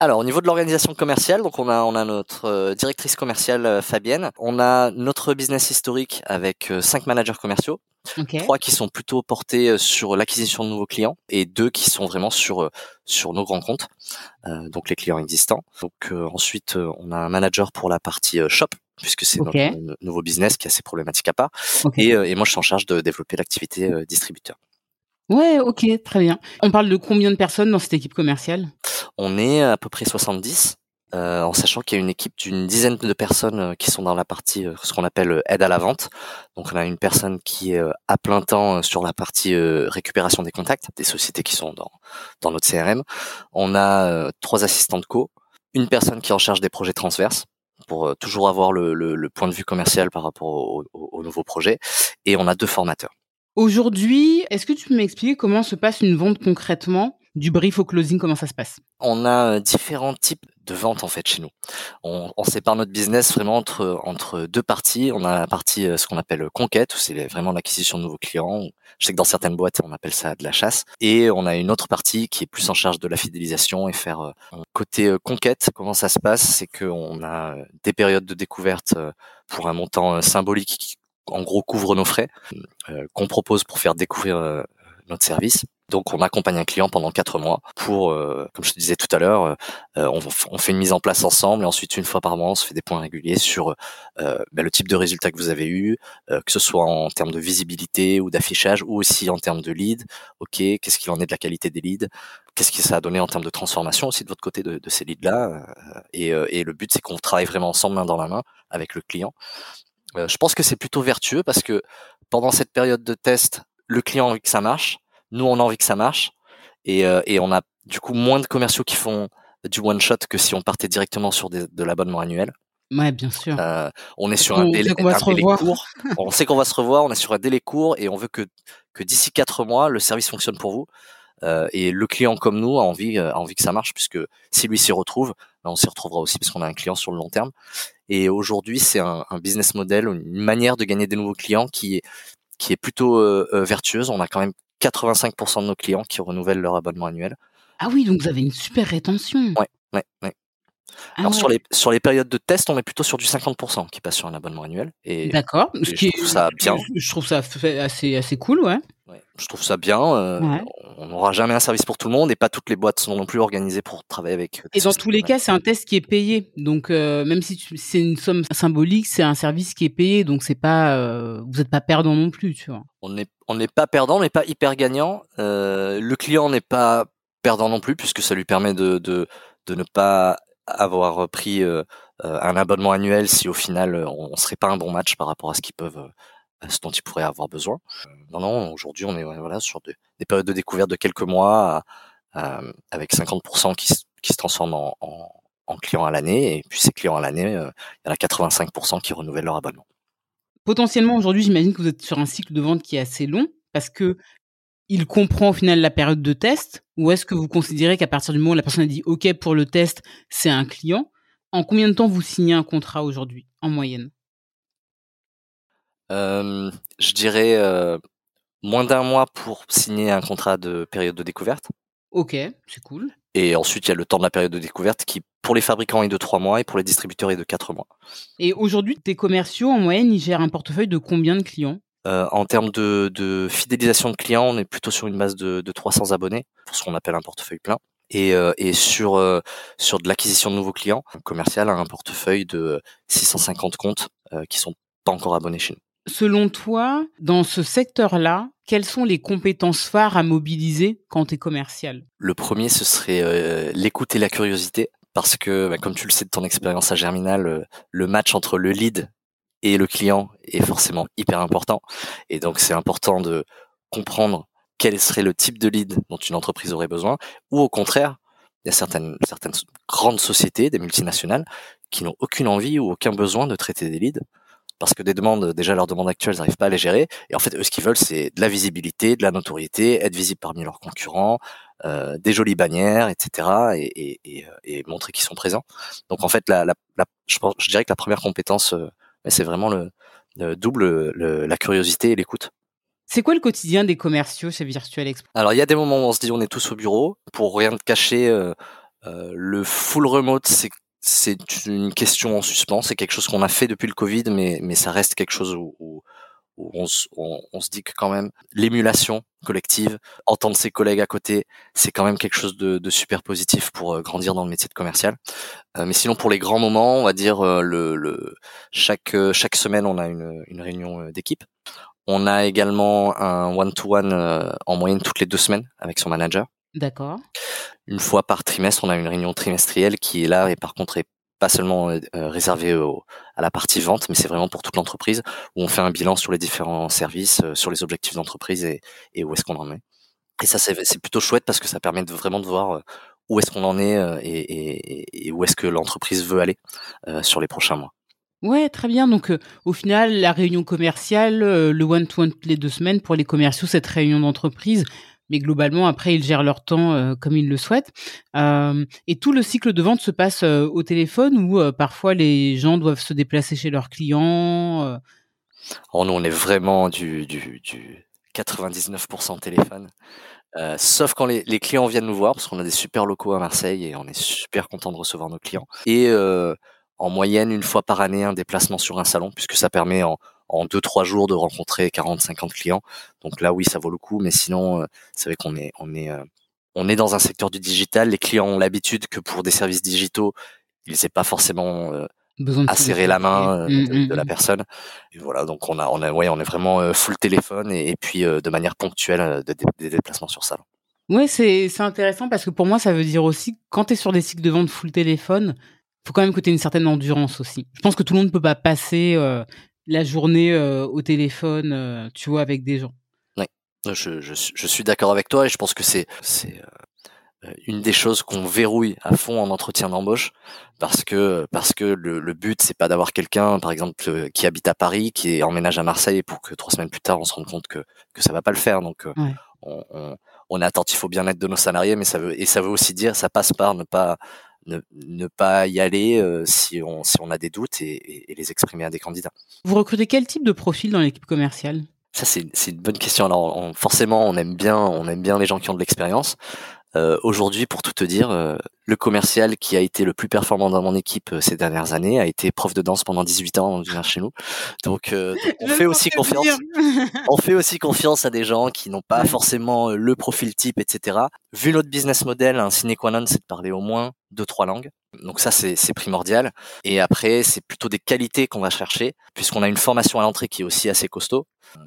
Alors au niveau de l'organisation commerciale, donc on a on a notre euh, directrice commerciale euh, Fabienne, on a notre business historique avec euh, cinq managers commerciaux, trois qui sont plutôt portés sur l'acquisition de nouveaux clients et deux qui sont vraiment sur sur nos grands comptes, donc les clients existants. Donc ensuite on a un manager pour la partie shop puisque c'est notre nouveau business qui a ses problématiques à part. Et, et moi je suis en charge de développer l'activité distributeur. Ouais, ok, très bien. On parle de combien de personnes dans cette équipe commerciale? On est à peu près 70, euh, en sachant qu'il y a une équipe d'une dizaine de personnes euh, qui sont dans la partie, euh, ce qu'on appelle aide à la vente. Donc on a une personne qui est à plein temps sur la partie récupération des contacts des sociétés qui sont dans, dans notre CRM. On a trois assistantes co, une personne qui est en charge des projets transverses pour toujours avoir le, le, point de vue commercial par rapport aux au, nouveaux projets, et on a deux formateurs. Aujourd'hui, est-ce que tu peux m'expliquer comment se passe une vente concrètement du brief au closing, comment ça se passe? On a euh, différents types de ventes en fait chez nous. On, sépare notre business vraiment entre entre deux parties. On a la partie euh, ce qu'on appelle conquête, où c'est vraiment l'acquisition de nouveaux clients. Je sais que dans certaines boîtes on appelle ça de la chasse. Et on a une autre partie qui est plus en charge de la fidélisation et faire euh, côté conquête. Comment ça se passe? C'est qu'on a des périodes de découverte pour un montant symbolique en gros couvre nos frais euh, qu'on propose pour faire découvrir euh, notre service. Donc on accompagne un client pendant quatre mois pour, euh, comme je te disais tout à l'heure, on, fait une mise en place ensemble et ensuite une fois par mois on se fait des points réguliers sur ben, le type de résultat que vous avez eu, que ce soit en termes de visibilité ou d'affichage ou aussi en termes de lead. Ok, qu'est-ce qu'il en est de la qualité des leads? Qu'est-ce que ça a donné en termes de transformation aussi de votre côté de, ces leads-là? Et, et, le but c'est qu'on travaille vraiment ensemble main dans la main avec le client. Je pense que c'est plutôt vertueux parce que pendant cette période de test, le client a envie que ça marche nous, on a envie que ça marche. Et, euh, et on a du coup moins de commerciaux qui font du one shot que si on partait directement sur de l'abonnement annuel. Ouais, bien sûr. Euh, on est sur un délai, court. [LAUGHS] on sait qu'on va se revoir. On est sur un délai court et on veut que, que d'ici quatre mois, le service fonctionne pour vous. Euh, et le client comme nous a envie, a envie que ça marche puisque si lui s'y retrouve, ben, on s'y retrouvera aussi parce qu'on a un client sur le long terme. Et aujourd'hui, c'est un, un, business model, une manière de gagner des nouveaux clients qui est qui est plutôt euh, vertueuse. On a quand même 85% de nos clients qui renouvellent leur abonnement annuel. Ah oui, donc vous avez une super rétention. Ouais, ouais, ouais. Ah Alors sur les sur les périodes de test, on est plutôt sur du 50% qui passe sur un abonnement annuel. Et D'accord. Ce qui je trouve ça bien. Je trouve ça assez assez cool, ouais. Ouais je trouve ça bien. Euh, on n'aura jamais un service pour tout le monde et pas toutes les boîtes sont non plus organisées pour travailler avec. Et dans tous les cas, c'est un test qui est payé. Donc euh, même si c'est une somme symbolique, c'est un service qui est payé. Donc c'est pas euh, vous n'êtes pas perdant non plus, tu vois. On n'est on n'est pas perdant, on n'est pas hyper gagnant. le client n'est pas perdant non plus puisque ça lui permet de, de, de ne pas avoir pris euh, euh, un abonnement annuel si au final euh, on, serait pas un bon match par rapport à ce qu'ils peuvent ce dont ils pourraient avoir besoin. Non, non, aujourd'hui on est voilà sur des, périodes de découverte de quelques mois avec 50% qui, qui se transforment en, en, en clients à l'année et puis ces clients à l'année, il y en a 85% qui renouvellent leur abonnement. Potentiellement aujourd'hui, j'imagine que vous êtes sur un cycle de vente qui est assez long parce que il comprend au final la période de test ou est-ce que vous considérez qu'à partir du moment où la personne a dit OK pour le test, c'est un client? En combien de temps vous signez un contrat aujourd'hui, en moyenne? euh, Je dirais euh, moins d'un mois pour signer un contrat de période de découverte. Ok, c'est cool. Et ensuite, il y a le temps de la période de découverte qui, pour les fabricants, est de trois mois et pour les distributeurs est de quatre mois. Et aujourd'hui, tes commerciaux, en moyenne, ils gèrent un portefeuille de combien de clients? Euh, en termes de, de, fidélisation de clients, on est plutôt sur une base de, de 300 abonnés pour ce qu'on appelle un portefeuille plein. Et, euh, et sur euh, sur de l'acquisition de nouveaux clients, un commercial a un portefeuille de 650 comptes qui sont pas encore abonnés chez nous. Selon toi, dans ce secteur-là, quelles sont les compétences phares à mobiliser quand tu es commercial? Le premier, ce serait l'écoute et la curiosité. Parce que, bah, comme tu le sais de ton expérience à Germinal, le match entre le lead et le client est forcément hyper important. Et donc, c'est important de comprendre quel serait le type de lead dont une entreprise aurait besoin, ou au contraire, il y a certaines grandes sociétés, des multinationales, qui n'ont aucune envie ou aucun besoin de traiter des leads, parce que des demandes, déjà leurs demandes actuelles, ils n'arrivent pas à les gérer, et en fait, eux, ce qu'ils veulent, c'est de la visibilité, de la notoriété, être visible parmi leurs concurrents, euh, des jolies bannières, etc., et, et, et, montrer qu'ils sont présents. Donc, en fait, la, la, je, pense, je dirais que la première compétence euh, c'est vraiment le, double la curiosité et l'écoute. C'est quoi le quotidien des commerciaux chez Virtual Expo? Alors il y a des moments où on se dit on est tous au bureau. Pour rien te cacher, euh, euh, le full remote c'est c'est une question en suspens. C'est quelque chose qu'on a fait depuis le Covid, mais mais ça reste quelque chose où, on, se dit que quand même l'émulation collective, entendre ses collègues à côté, c'est quand même quelque chose de, super positif pour euh, grandir dans le métier de commercial. Euh, mais sinon, pour les grands moments, on va dire euh, le, chaque chaque semaine, on a une, réunion d'équipe. On a également un one-to-one en moyenne toutes les deux semaines avec son manager. D'accord. Une fois par trimestre, on a une réunion trimestrielle qui est là et par contre est pas seulement euh, euh, réservé à la partie vente, mais c'est vraiment pour toute l'entreprise où on fait un bilan sur les différents services, euh, sur les objectifs d'entreprise et, et, où est-ce qu'on en est. Et ça, c'est plutôt chouette parce que ça permet de, vraiment de voir où est-ce qu'on en est et, et, où est-ce que l'entreprise veut aller sur les prochains mois. Ouais, très bien. Donc, au final, la réunion commerciale, le one-to-one les deux semaines pour les commerciaux, cette réunion d'entreprise, mais globalement, après, ils gèrent leur temps euh, comme ils le souhaitent. Euh, et tout le cycle de vente se passe euh, au téléphone ou parfois les gens doivent se déplacer chez leurs clients. Oh, nous, on est vraiment du, du, du 99% téléphone. sauf quand les, les, clients viennent nous voir, parce qu'on a des super locaux à Marseille et on est super content de recevoir nos clients. Et en moyenne, une fois par année, un déplacement sur un salon, puisque ça permet en, en deux trois jours de rencontrer 40 50 clients. Donc là oui, ça vaut le coup mais sinon c'est vrai qu'on est on est on est dans un secteur du digital, les clients ont l'habitude que pour des services digitaux, ils n'aient pas forcément Besoin de à serrer la main mmh, de, mmh, la mmh. personne. Et voilà, donc on a, on a, ouais, on est vraiment full téléphone et, puis de manière ponctuelle des déplacements sur salle. Ouais, c'est c'est intéressant parce que pour moi, ça veut dire aussi quand tu es sur des cycles de vente full téléphone, faut quand même que tu aies une certaine endurance aussi. Je pense que tout le monde ne peut pas passer euh, la journée euh, au téléphone, euh, tu vois, avec des gens. Oui, je, je, je suis d'accord avec toi et je pense que c'est une des choses qu'on verrouille à fond en entretien d'embauche parce que parce que le, le but c'est pas d'avoir quelqu'un par exemple qui habite à Paris qui emménage à Marseille pour que trois semaines plus tard on se rende compte que que ça va pas le faire donc on, on, on est attentif au bien-être de nos salariés, mais ça veut et ça veut aussi dire ça passe par ne pas ne, ne pas y aller euh, si on si on a des doutes et, et, les exprimer à des candidats. Vous recrutez quel type de profil dans l'équipe commerciale? Ça c'est c'est une bonne question. Alors forcément on aime bien on aime bien les gens qui ont de l'expérience. Euh, Aujourd'hui, pour tout te dire, euh, le commercial qui a été le plus performant dans mon équipe euh, ces dernières années a été prof de danse pendant 18 ans chez nous. Donc, [LAUGHS] on fait aussi confiance. [LAUGHS] on fait aussi confiance à des gens qui n'ont pas forcément le profil type, etc. Vu notre business model, un sine qua non, c'est de parler au moins deux trois langues. Donc ça, c'est primordial. Et après, c'est plutôt des qualités qu'on va chercher, puisqu'on a une formation à l'entrée qui est aussi assez costaud.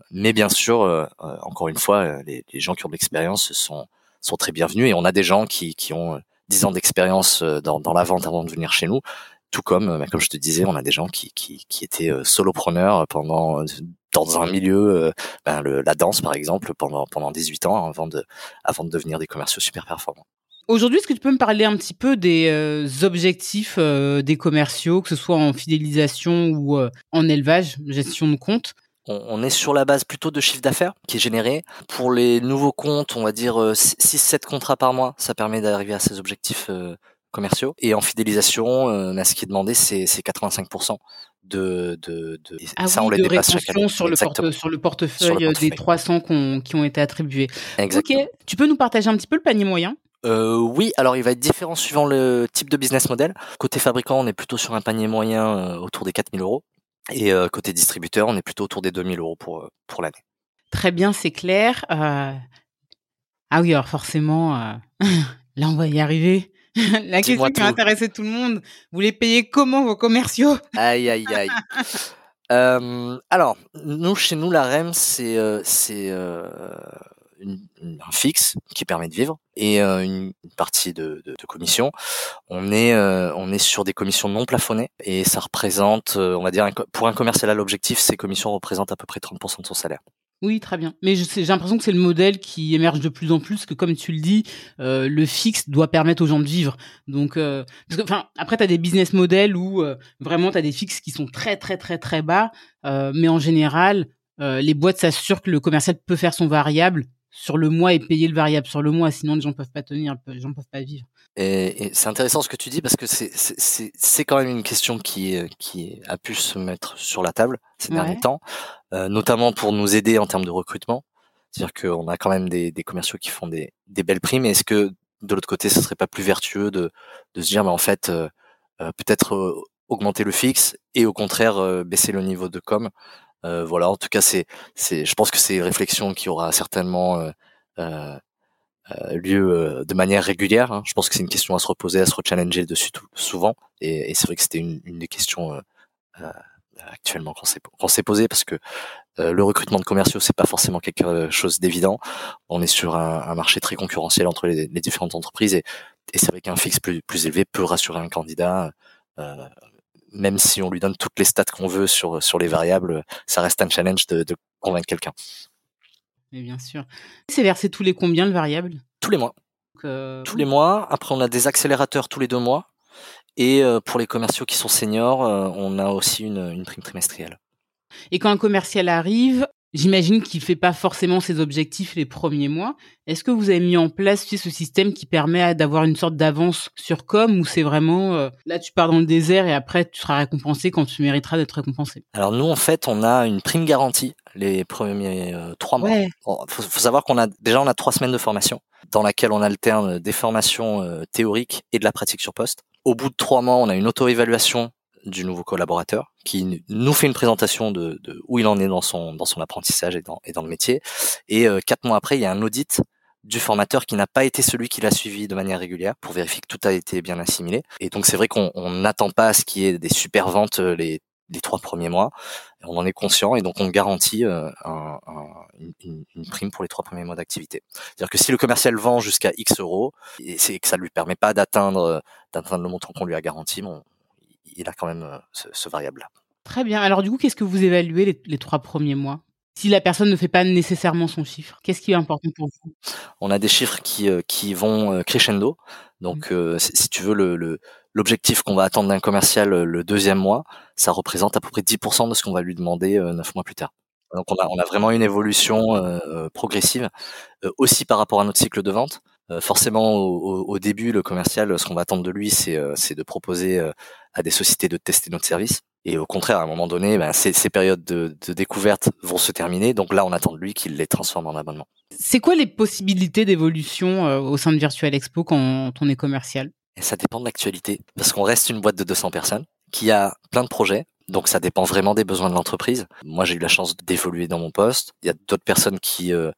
Mais bien sûr, encore une fois, les, les gens qui ont de l'expérience sont sont très bienvenus et on a des gens qui, qui ont 10 euh, ans d'expérience euh, dans, dans la vente avant de venir chez nous. Tout comme, euh, bah, comme je te disais, on a des gens qui, qui, qui étaient solopreneurs pendant dans un milieu, ben la danse par exemple, pendant pendant 18 ans avant de avant de devenir des commerciaux super performants. Aujourd'hui, est-ce que tu peux me parler un petit peu des objectifs des commerciaux, que ce soit en fidélisation ou en élevage, gestion de compte? On, est sur la base plutôt de chiffre d'affaires qui est généré. Pour les nouveaux comptes, on va dire 6-7 euh, contrats par mois, ça permet d'arriver à ces objectifs euh, commerciaux. Et en fidélisation, euh, ce qui est demandé, c'est 85% de, de, de ah ça, on les dépasse chaque année. Sur le, sur le portefeuille des 300 qui ont été attribués. Exactement. Ok, tu peux nous partager un petit peu le panier moyen? Euh, oui, alors il va être différent suivant le type de business model. Côté fabricant, on est plutôt sur un panier moyen autour des 4000 euros. Et euh, côté distributeur, on est plutôt autour des 2000 euros pour, euh, pour l'année. Très bien, c'est clair. Euh... Ah oui, alors forcément, euh... [LAUGHS] là, on va y arriver. [LAUGHS] La question qui va intéresser tout le monde, vous les payez comment vos commerciaux? Aïe, aïe, aïe. [LAUGHS] alors, nous, chez nous, la REM, c'est un fixe qui permet de vivre et euh, une, partie de, de, de, commission. On est euh, on est sur des commissions non plafonnées et ça représente, euh, on va dire, pour un commercial à l'objectif, ces commissions représentent à peu près 30% de son salaire. Oui, très bien. Mais j'ai l'impression que c'est le modèle qui émerge de plus en plus, que comme tu le dis, le fixe doit permettre aux gens de vivre. Donc, enfin, après, tu as des business models où vraiment tu as des fixes qui sont très, très, très, très bas, mais en général, les boîtes s'assurent que le commercial peut faire son variable sur le mois et payer le variable sur le mois, sinon les gens peuvent pas tenir, les gens peuvent pas vivre. Et, c'est intéressant ce que tu dis parce que c'est quand même une question qui, qui a pu se mettre sur la table ces derniers temps, euh, notamment pour nous aider en termes de recrutement. C'est-à-dire qu'on a quand même des, des, commerciaux qui font des, des belles primes. Est-ce que de l'autre côté, ce serait pas plus vertueux de, de se dire, mais en fait, euh, euh, peut-être augmenter le fixe et au contraire baisser le niveau de com euh, voilà, en tout cas, c'est, c'est, je pense que c'est une réflexion qui aura certainement euh, euh, euh lieu de manière régulière. Hein. Je pense que c'est une question à se reposer, à se rechallenger dessus tout, souvent. Et, et c'est vrai que c'était une, une, des questions actuellement qu'on s'est, qu'on s'est posé parce que le recrutement de commerciaux c'est pas forcément quelque chose d'évident. On est sur un, un marché très concurrentiel entre les, les différentes entreprises et, et c'est vrai qu'un fixe plus, plus élevé peut rassurer un candidat. Euh, même si on lui donne toutes les stats qu'on veut sur, sur les variables, ça reste un challenge de, de convaincre quelqu'un. Mais bien sûr. C'est versé tous les combien le variable? Tous les mois. Euh, tous les mois. Après, on a des accélérateurs tous les deux mois. Et euh, pour les commerciaux qui sont seniors, euh, on a aussi une, une prime trimestrielle. Et quand un commercial arrive, J'imagine qu'il fait pas forcément ses objectifs les premiers mois. Est-ce que vous avez mis en place ce système qui permet d'avoir une sorte d'avance sur com ou c'est vraiment euh, là tu pars dans le désert et après tu seras récompensé quand tu mériteras d'être récompensé? Alors nous en fait on a une prime garantie les premiers euh, trois mois. Il faut, savoir qu'on a déjà on a trois semaines de formation dans laquelle on alterne des formations euh, théoriques et de la pratique sur poste. Au bout de trois mois on a une auto-évaluation du nouveau collaborateur qui nous fait une présentation de, de, où il en est dans son dans son apprentissage et dans et dans le métier. Et euh, quatre mois après, il y a un audit du formateur qui n'a pas été celui qui l'a suivi de manière régulière pour vérifier que tout a été bien assimilé. Et donc c'est vrai qu'on n'attend pas à ce qu'il y ait des super ventes les les trois premiers mois. On en est conscient et donc on garantit euh, un, une, une, prime pour les trois premiers mois d'activité. C'est-à-dire que si le commercial vend jusqu'à X euros, et c'est que ça lui permet pas d'atteindre d'atteindre le montant qu'on lui a garanti, il a quand même euh, ce, ce variable-là. Très bien. Alors du coup, qu'est-ce que vous évaluez les, les trois premiers mois? Si la personne ne fait pas nécessairement son chiffre, qu'est-ce qui est important pour vous? On a des chiffres qui, euh, qui vont crescendo. Donc, mmh. si tu veux, le, l'objectif qu'on va attendre d'un commercial euh, le deuxième mois, ça représente à peu près 10% de ce qu'on va lui demander euh, neuf mois plus tard. Donc on a, on a vraiment une évolution euh, progressive, aussi par rapport à notre cycle de vente. Forcément, au, au, début, le commercial, ce qu'on va attendre de lui, c'est de proposer à des sociétés de tester notre service. Et au contraire, à un moment donné, ben, ces, ces, périodes de, de, découverte vont se terminer. Donc là, on attend de lui qu'il les transforme en abonnement. C'est quoi les possibilités d'évolution au sein de Virtual Expo quand on est commercial? Et ça dépend de l'actualité, parce qu'on reste une boîte de 200 personnes qui a plein de projets. Donc ça dépend vraiment des besoins de l'entreprise. Moi j'ai eu la chance d'évoluer dans mon poste. Il y a d'autres personnes qui euh,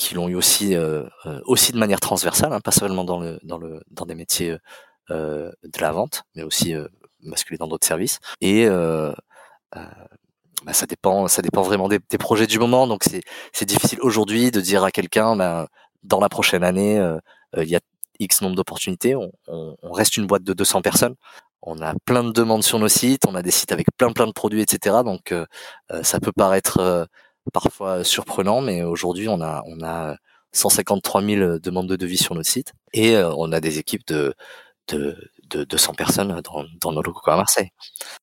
qui l'ont eu aussi euh, euh, aussi de manière transversale, hein, pas seulement dans le dans le dans des métiers euh, de la vente, mais aussi basculer dans d'autres services. Et bah, ça dépend ça dépend vraiment des, des projets du moment. Donc c'est difficile aujourd'hui de dire à quelqu'un ben, dans la prochaine année il y a X nombre d'opportunités. On, reste une boîte de 200 personnes. On a plein de demandes sur nos sites, on a des sites avec plein plein de produits, etc. Donc ça peut paraître parfois surprenant, mais aujourd'hui on a on a 153 000 demandes de devis sur notre site et on a des équipes de de, de 200 personnes dans, dans nos locaux à Marseille.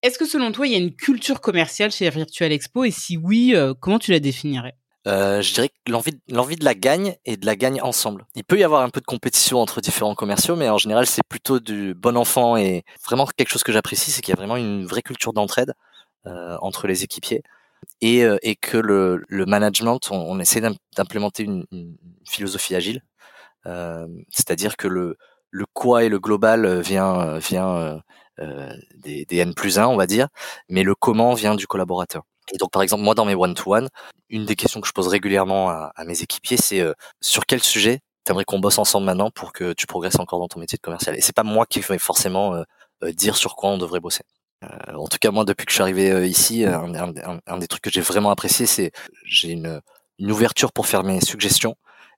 Est-ce que selon toi, il y a une culture commerciale chez Virtual Expo et si oui, comment tu la définirais? Euh, je dirais que l'envie, l'envie de la gagne et de la gagne ensemble. Il peut y avoir un peu de compétition entre différents commerciaux, mais en général, c'est plutôt du bon enfant et vraiment quelque chose que j'apprécie, c'est qu'il y a vraiment une vraie culture d'entraide euh, entre les équipiers et, euh, et que le, le management, on, on essaie d'implémenter une, une, philosophie agile, euh, c'est-à-dire que le, le quoi et le global vient, vient euh, des, des N plus 1, on va dire, mais le comment vient du collaborateur. Et donc, par exemple, moi, dans mes one-to-one, une des questions que je pose régulièrement à, à mes équipiers, c'est euh, sur quel sujet t'aimerais qu'on bosse ensemble maintenant pour que tu progresses encore dans ton métier de commercial? Et c'est pas moi qui vais forcément euh, euh, dire sur quoi on devrait bosser. En tout cas, moi, depuis que je suis arrivé ici, un, un, des trucs que j'ai vraiment apprécié, c'est j'ai une, ouverture pour faire mes suggestions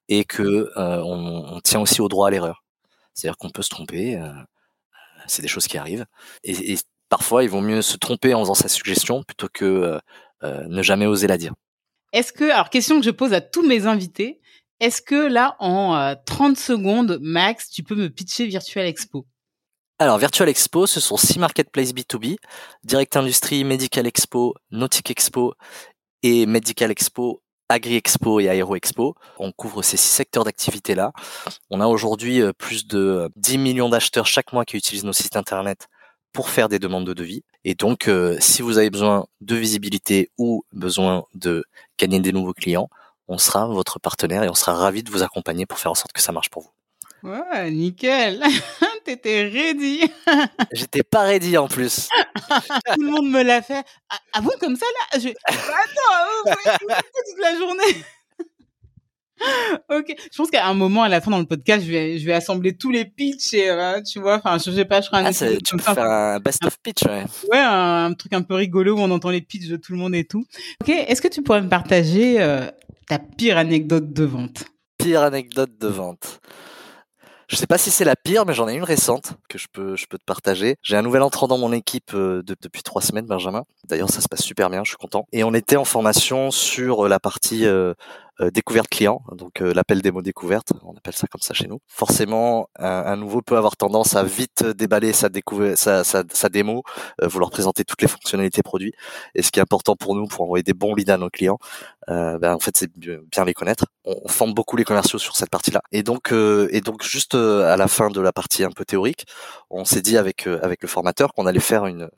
et que on, tient aussi au droit à l'erreur. C'est-à-dire qu'on peut se tromper. c'est des choses qui arrivent. Et, et parfois, il vaut mieux se tromper en faisant sa suggestion plutôt que euh, euh, ne jamais oser la dire. Est-ce que, alors question que je pose à tous mes invités, est-ce que là, en euh, 30 secondes max, tu peux me pitcher Virtual Expo? Alors, Virtual Expo, ce sont six marketplaces B2B, Direct Industrie, Medical Expo, Nautic Expo et Medical Expo, Agri Expo et Aero Expo. On couvre ces six secteurs d'activité-là. On a aujourd'hui euh, plus de 10 millions d'acheteurs chaque mois qui utilisent nos sites internet pour faire des demandes de devis. Et donc, euh, si vous avez besoin de visibilité ou besoin de gagner des nouveaux clients, on sera votre partenaire et on sera ravi de vous accompagner pour faire en sorte que ça marche pour vous. Ouais, nickel. [LAUGHS] T'étais ready. J'étais pas ready en plus. [LAUGHS] Tout le monde me l'a fait. Ah, ah comme ça là je... Attends, toute la journée. [LAUGHS] ok, je pense qu'à un moment, à la fin dans le podcast, je vais, je vais assembler tous les pitchs et euh, tu vois, enfin, je sais pas, je ferai un. Ah, tu peux faire un best of pitch, ouais. Ouais, un, truc un peu rigolo où on entend les pitchs de tout le monde et tout. Ok, est-ce que tu pourrais me partager euh, ta pire anecdote de vente? Pire anecdote de vente. Je sais pas si c'est la pire, mais j'en ai une récente que je peux, je peux te partager. J'ai un nouvel entrant dans mon équipe euh, depuis trois semaines, Benjamin. D'ailleurs, ça se passe super bien, je suis content. Et on était en formation sur la partie euh, euh, découverte client, donc euh, l'appel démo découverte, on appelle ça comme ça chez nous. Forcément, un, nouveau peut avoir tendance à vite déballer sa, sa, sa, démo, euh, vouloir présenter toutes les fonctionnalités produits. Et ce qui est important pour nous, pour envoyer des bons leads à nos clients, ben, en fait, c'est bien les connaître. On, forme beaucoup les commerciaux sur cette partie-là. Et donc, et donc juste à la fin de la partie un peu théorique, on s'est dit avec avec le formateur qu'on allait faire une,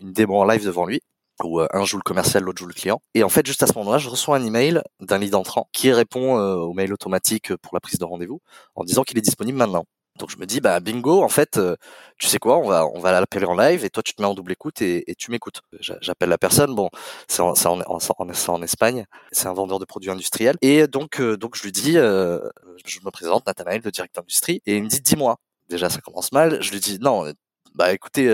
une démo en live devant lui où euh, un joue le commercial, l'autre joue le client. Et en fait, juste à ce moment-là, je reçois un email d'un lead entrant qui répond euh, au mail automatique pour la prise de rendez-vous en disant qu'il est disponible maintenant. Donc je me dis bah bingo, en fait, euh, tu sais quoi, on va on va l'appeler en live et toi tu te mets en double écoute et, tu m'écoutes. J'appelle la personne, bon, c'est en, en, en, en, Espagne, c'est un vendeur de produits industriels et donc euh, donc je lui dis, euh, je me présente, Nathanaël, le directeur industrie, et il me dit dis-moi. Déjà ça commence mal. Je lui dis non, bah écoutez,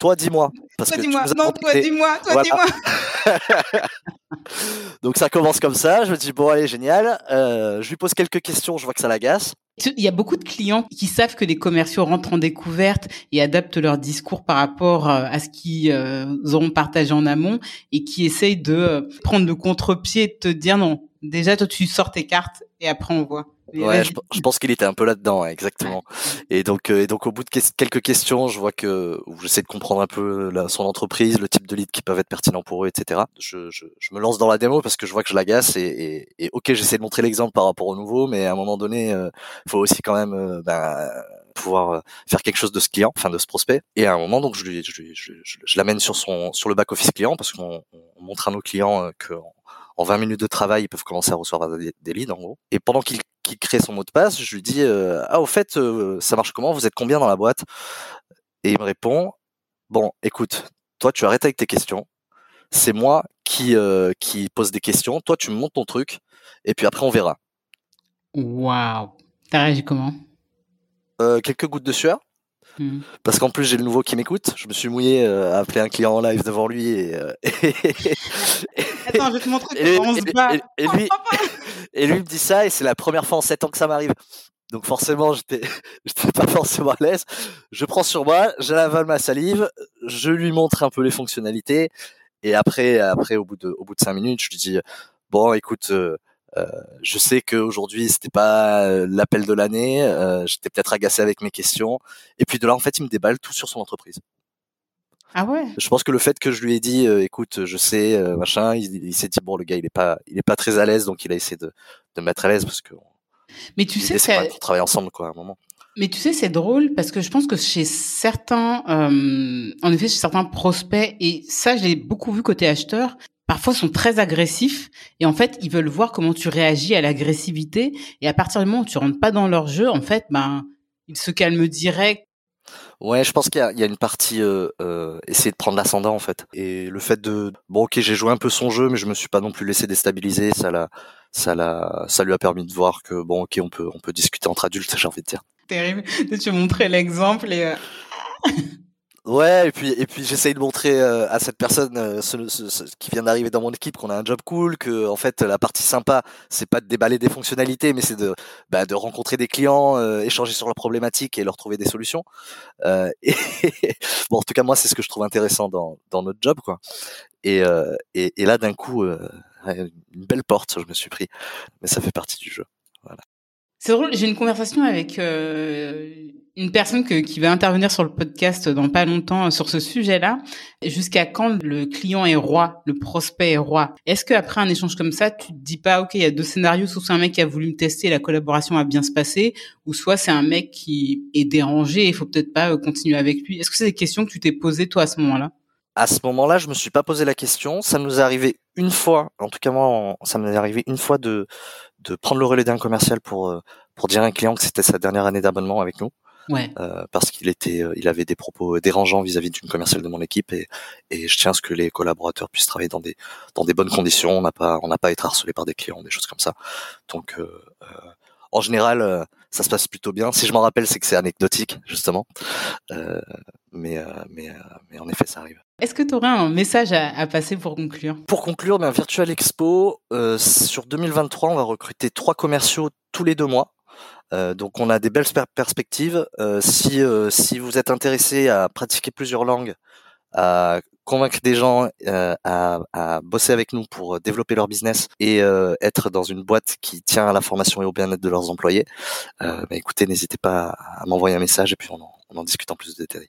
toi dis-moi. Parce toi dis-moi, non, toi dis-moi, toi dis-moi. [LAUGHS] Donc ça commence comme ça, je me dis bon allez génial, euh, je lui pose quelques questions, je vois que ça l'agace. Il y a beaucoup de clients qui savent que les commerciaux rentrent en découverte et adaptent leur discours par rapport euh, à ce qu'ils euh, auront partagé en amont et qui essayent de prendre le contre-pied et de te dire non, déjà toi tu sors tes cartes et après on voit ouais, je, pense qu'il était un peu là-dedans, exactement. Et donc, euh, et donc au bout de quelques questions, je vois que j'essaie de comprendre un peu la, son entreprise, le type de lead qui peuvent être pertinents pour eux, etc. Je, je, je, me lance dans la démo parce que je vois que je l'agace et, et, et, ok, j'essaie de montrer l'exemple par rapport au nouveau, mais à un moment donné, il euh, faut aussi quand même euh, ben, pouvoir faire quelque chose de ce client, enfin de ce prospect. Et à un moment, donc je lui, je, je, je l'amène sur son sur le back office client parce qu'on montre à nos clients que en 20 minutes de travail, ils peuvent commencer à recevoir des, des leads en gros. Et pendant qu'il qui crée son mot de passe, je lui dis euh, ah au fait euh, ça marche comment? Vous êtes combien dans la boîte? Et il me répond bon écoute toi tu arrêtes avec tes questions, c'est moi qui euh, qui pose des questions, toi tu me montes ton truc. Et puis après on verra. Waouh. T'as réagi comment? Quelques gouttes de sueur. Hmm. Parce qu'en plus j'ai le nouveau qui m'écoute, je me suis mouillé à appeler un client en live devant lui et, [LAUGHS] Attends, je vais te montrer comment on se bat. Et, lui, et lui me dit ça, et c'est la première fois en 7 ans que ça m'arrive. Donc forcément, j'étais, [LAUGHS] j'étais pas forcément à l'aise. Je prends sur moi, j'avale ma salive, je lui montre un peu les fonctionnalités, et après, après au bout de, au bout de cinq minutes, je lui dis bon, écoute, euh, euh je sais qu'aujourd'hui c'était pas euh, l'appel de l'année, euh, j'étais peut-être agacé avec mes questions, et puis de là en fait, il me déballe tout sur son entreprise. Ah ouais? Je pense que le fait que je lui ai dit, euh, écoute, je sais, euh, machin, il, s'est dit bon, le gars, il est pas, il est pas très à l'aise, donc il a essayé de, de mettre à l'aise parce que. Mais tu sais, c'est pour travailler ensemble, quoi, à un moment. Mais tu sais, c'est drôle parce que je pense que chez certains, euh, en effet, chez certains prospects, et ça, je l'ai beaucoup vu côté acheteur, parfois sont très agressifs et en fait, ils veulent voir comment tu réagis à l'agressivité et à partir du moment où tu rentres pas dans leur jeu, en fait, ben, ils se calment direct Ouais, je pense qu'il y, y, a une partie euh, euh, essayer de prendre l'ascendant en fait. Et le fait de bon ok j'ai joué un peu son jeu, mais je me suis pas non plus laissé déstabiliser. Ça l'a, ça l'a, ça lui a permis de voir que bon ok on peut on peut discuter entre adultes. [LAUGHS] J'ai envie de dire. Terrible. Tu montrer l'exemple et. Euh... [LAUGHS] Ouais, et puis et puis j'essaye de montrer euh, à cette personne euh, ce, qui vient d'arriver dans mon équipe qu'on a un job cool, que en fait la partie sympa c'est pas de déballer des fonctionnalités, mais c'est de bah, de rencontrer des clients, euh, échanger sur leurs problématiques et leur trouver des solutions. et [LAUGHS] bon, en tout cas moi c'est ce que je trouve intéressant dans dans notre job quoi. Et et, et là d'un coup une belle porte je me suis pris, mais ça fait partie du jeu. Voilà. C'est drôle, j'ai une conversation avec euh, une personne qui va intervenir sur le podcast dans pas longtemps euh, sur ce sujet-là. Jusqu'à quand le client est roi, le prospect est roi? Est-ce qu'après un échange comme ça, tu te dis pas, ok, il y a deux scénarios, soit c'est un mec qui a voulu me tester, la collaboration a bien se passer, ou soit c'est un mec qui est dérangé, il faut peut-être pas euh, continuer avec lui? Est-ce que c'est des questions que tu t'es posées toi à ce moment-là? À ce moment-là, je me suis pas posé la question. Ça nous est arrivé une fois, en tout cas moi, ça m'est arrivé une fois de prendre le relais d'un commercial euh, pour dire à un client que c'était sa dernière année d'abonnement avec nous. Ouais. Euh, parce qu'il était, euh, il avait des propos dérangeants vis-à-vis d'une commerciale de mon équipe et, et je tiens à ce que les collaborateurs puissent travailler dans des dans des bonnes conditions. On n'a pas on n'a pas à être harcelé par des clients, des choses comme ça. Donc euh, en général, ça se passe plutôt bien. Si je m'en rappelle, c'est que c'est anecdotique justement, mais mais mais en effet, ça arrive. Est-ce que tu aurais un message à, passer pour conclure? Pour conclure, bien, Virtual Expo, euh, sur 2023, on va recruter trois commerciaux tous les deux mois. Euh, donc on a des belles perspectives. Euh, si, si vous êtes intéressé à pratiquer plusieurs langues, à convaincre des gens à, bosser avec nous pour développer leur business et être dans une boîte qui tient à la formation et au bien-être de leurs employés, bah, écoutez, n'hésitez pas à m'envoyer un message et puis on en, discute en plus de détails.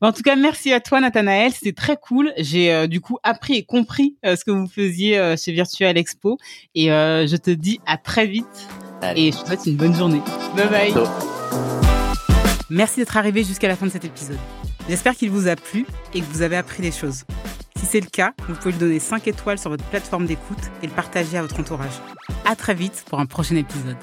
En tout cas, merci à toi, Nathanaël. C'était très cool. J'ai euh, du coup appris et compris euh, ce que vous faisiez euh, chez Virtual Expo. Et je te dis à très vite. Et je te souhaite une bonne journée. Bye bye. Merci d'être arrivé jusqu'à la fin de cet épisode. J'espère qu'il vous a plu et que vous avez appris des choses. Si c'est le cas, vous pouvez lui donner 5 étoiles sur votre plateforme d'écoute et le partager à votre entourage. À très vite pour un prochain épisode.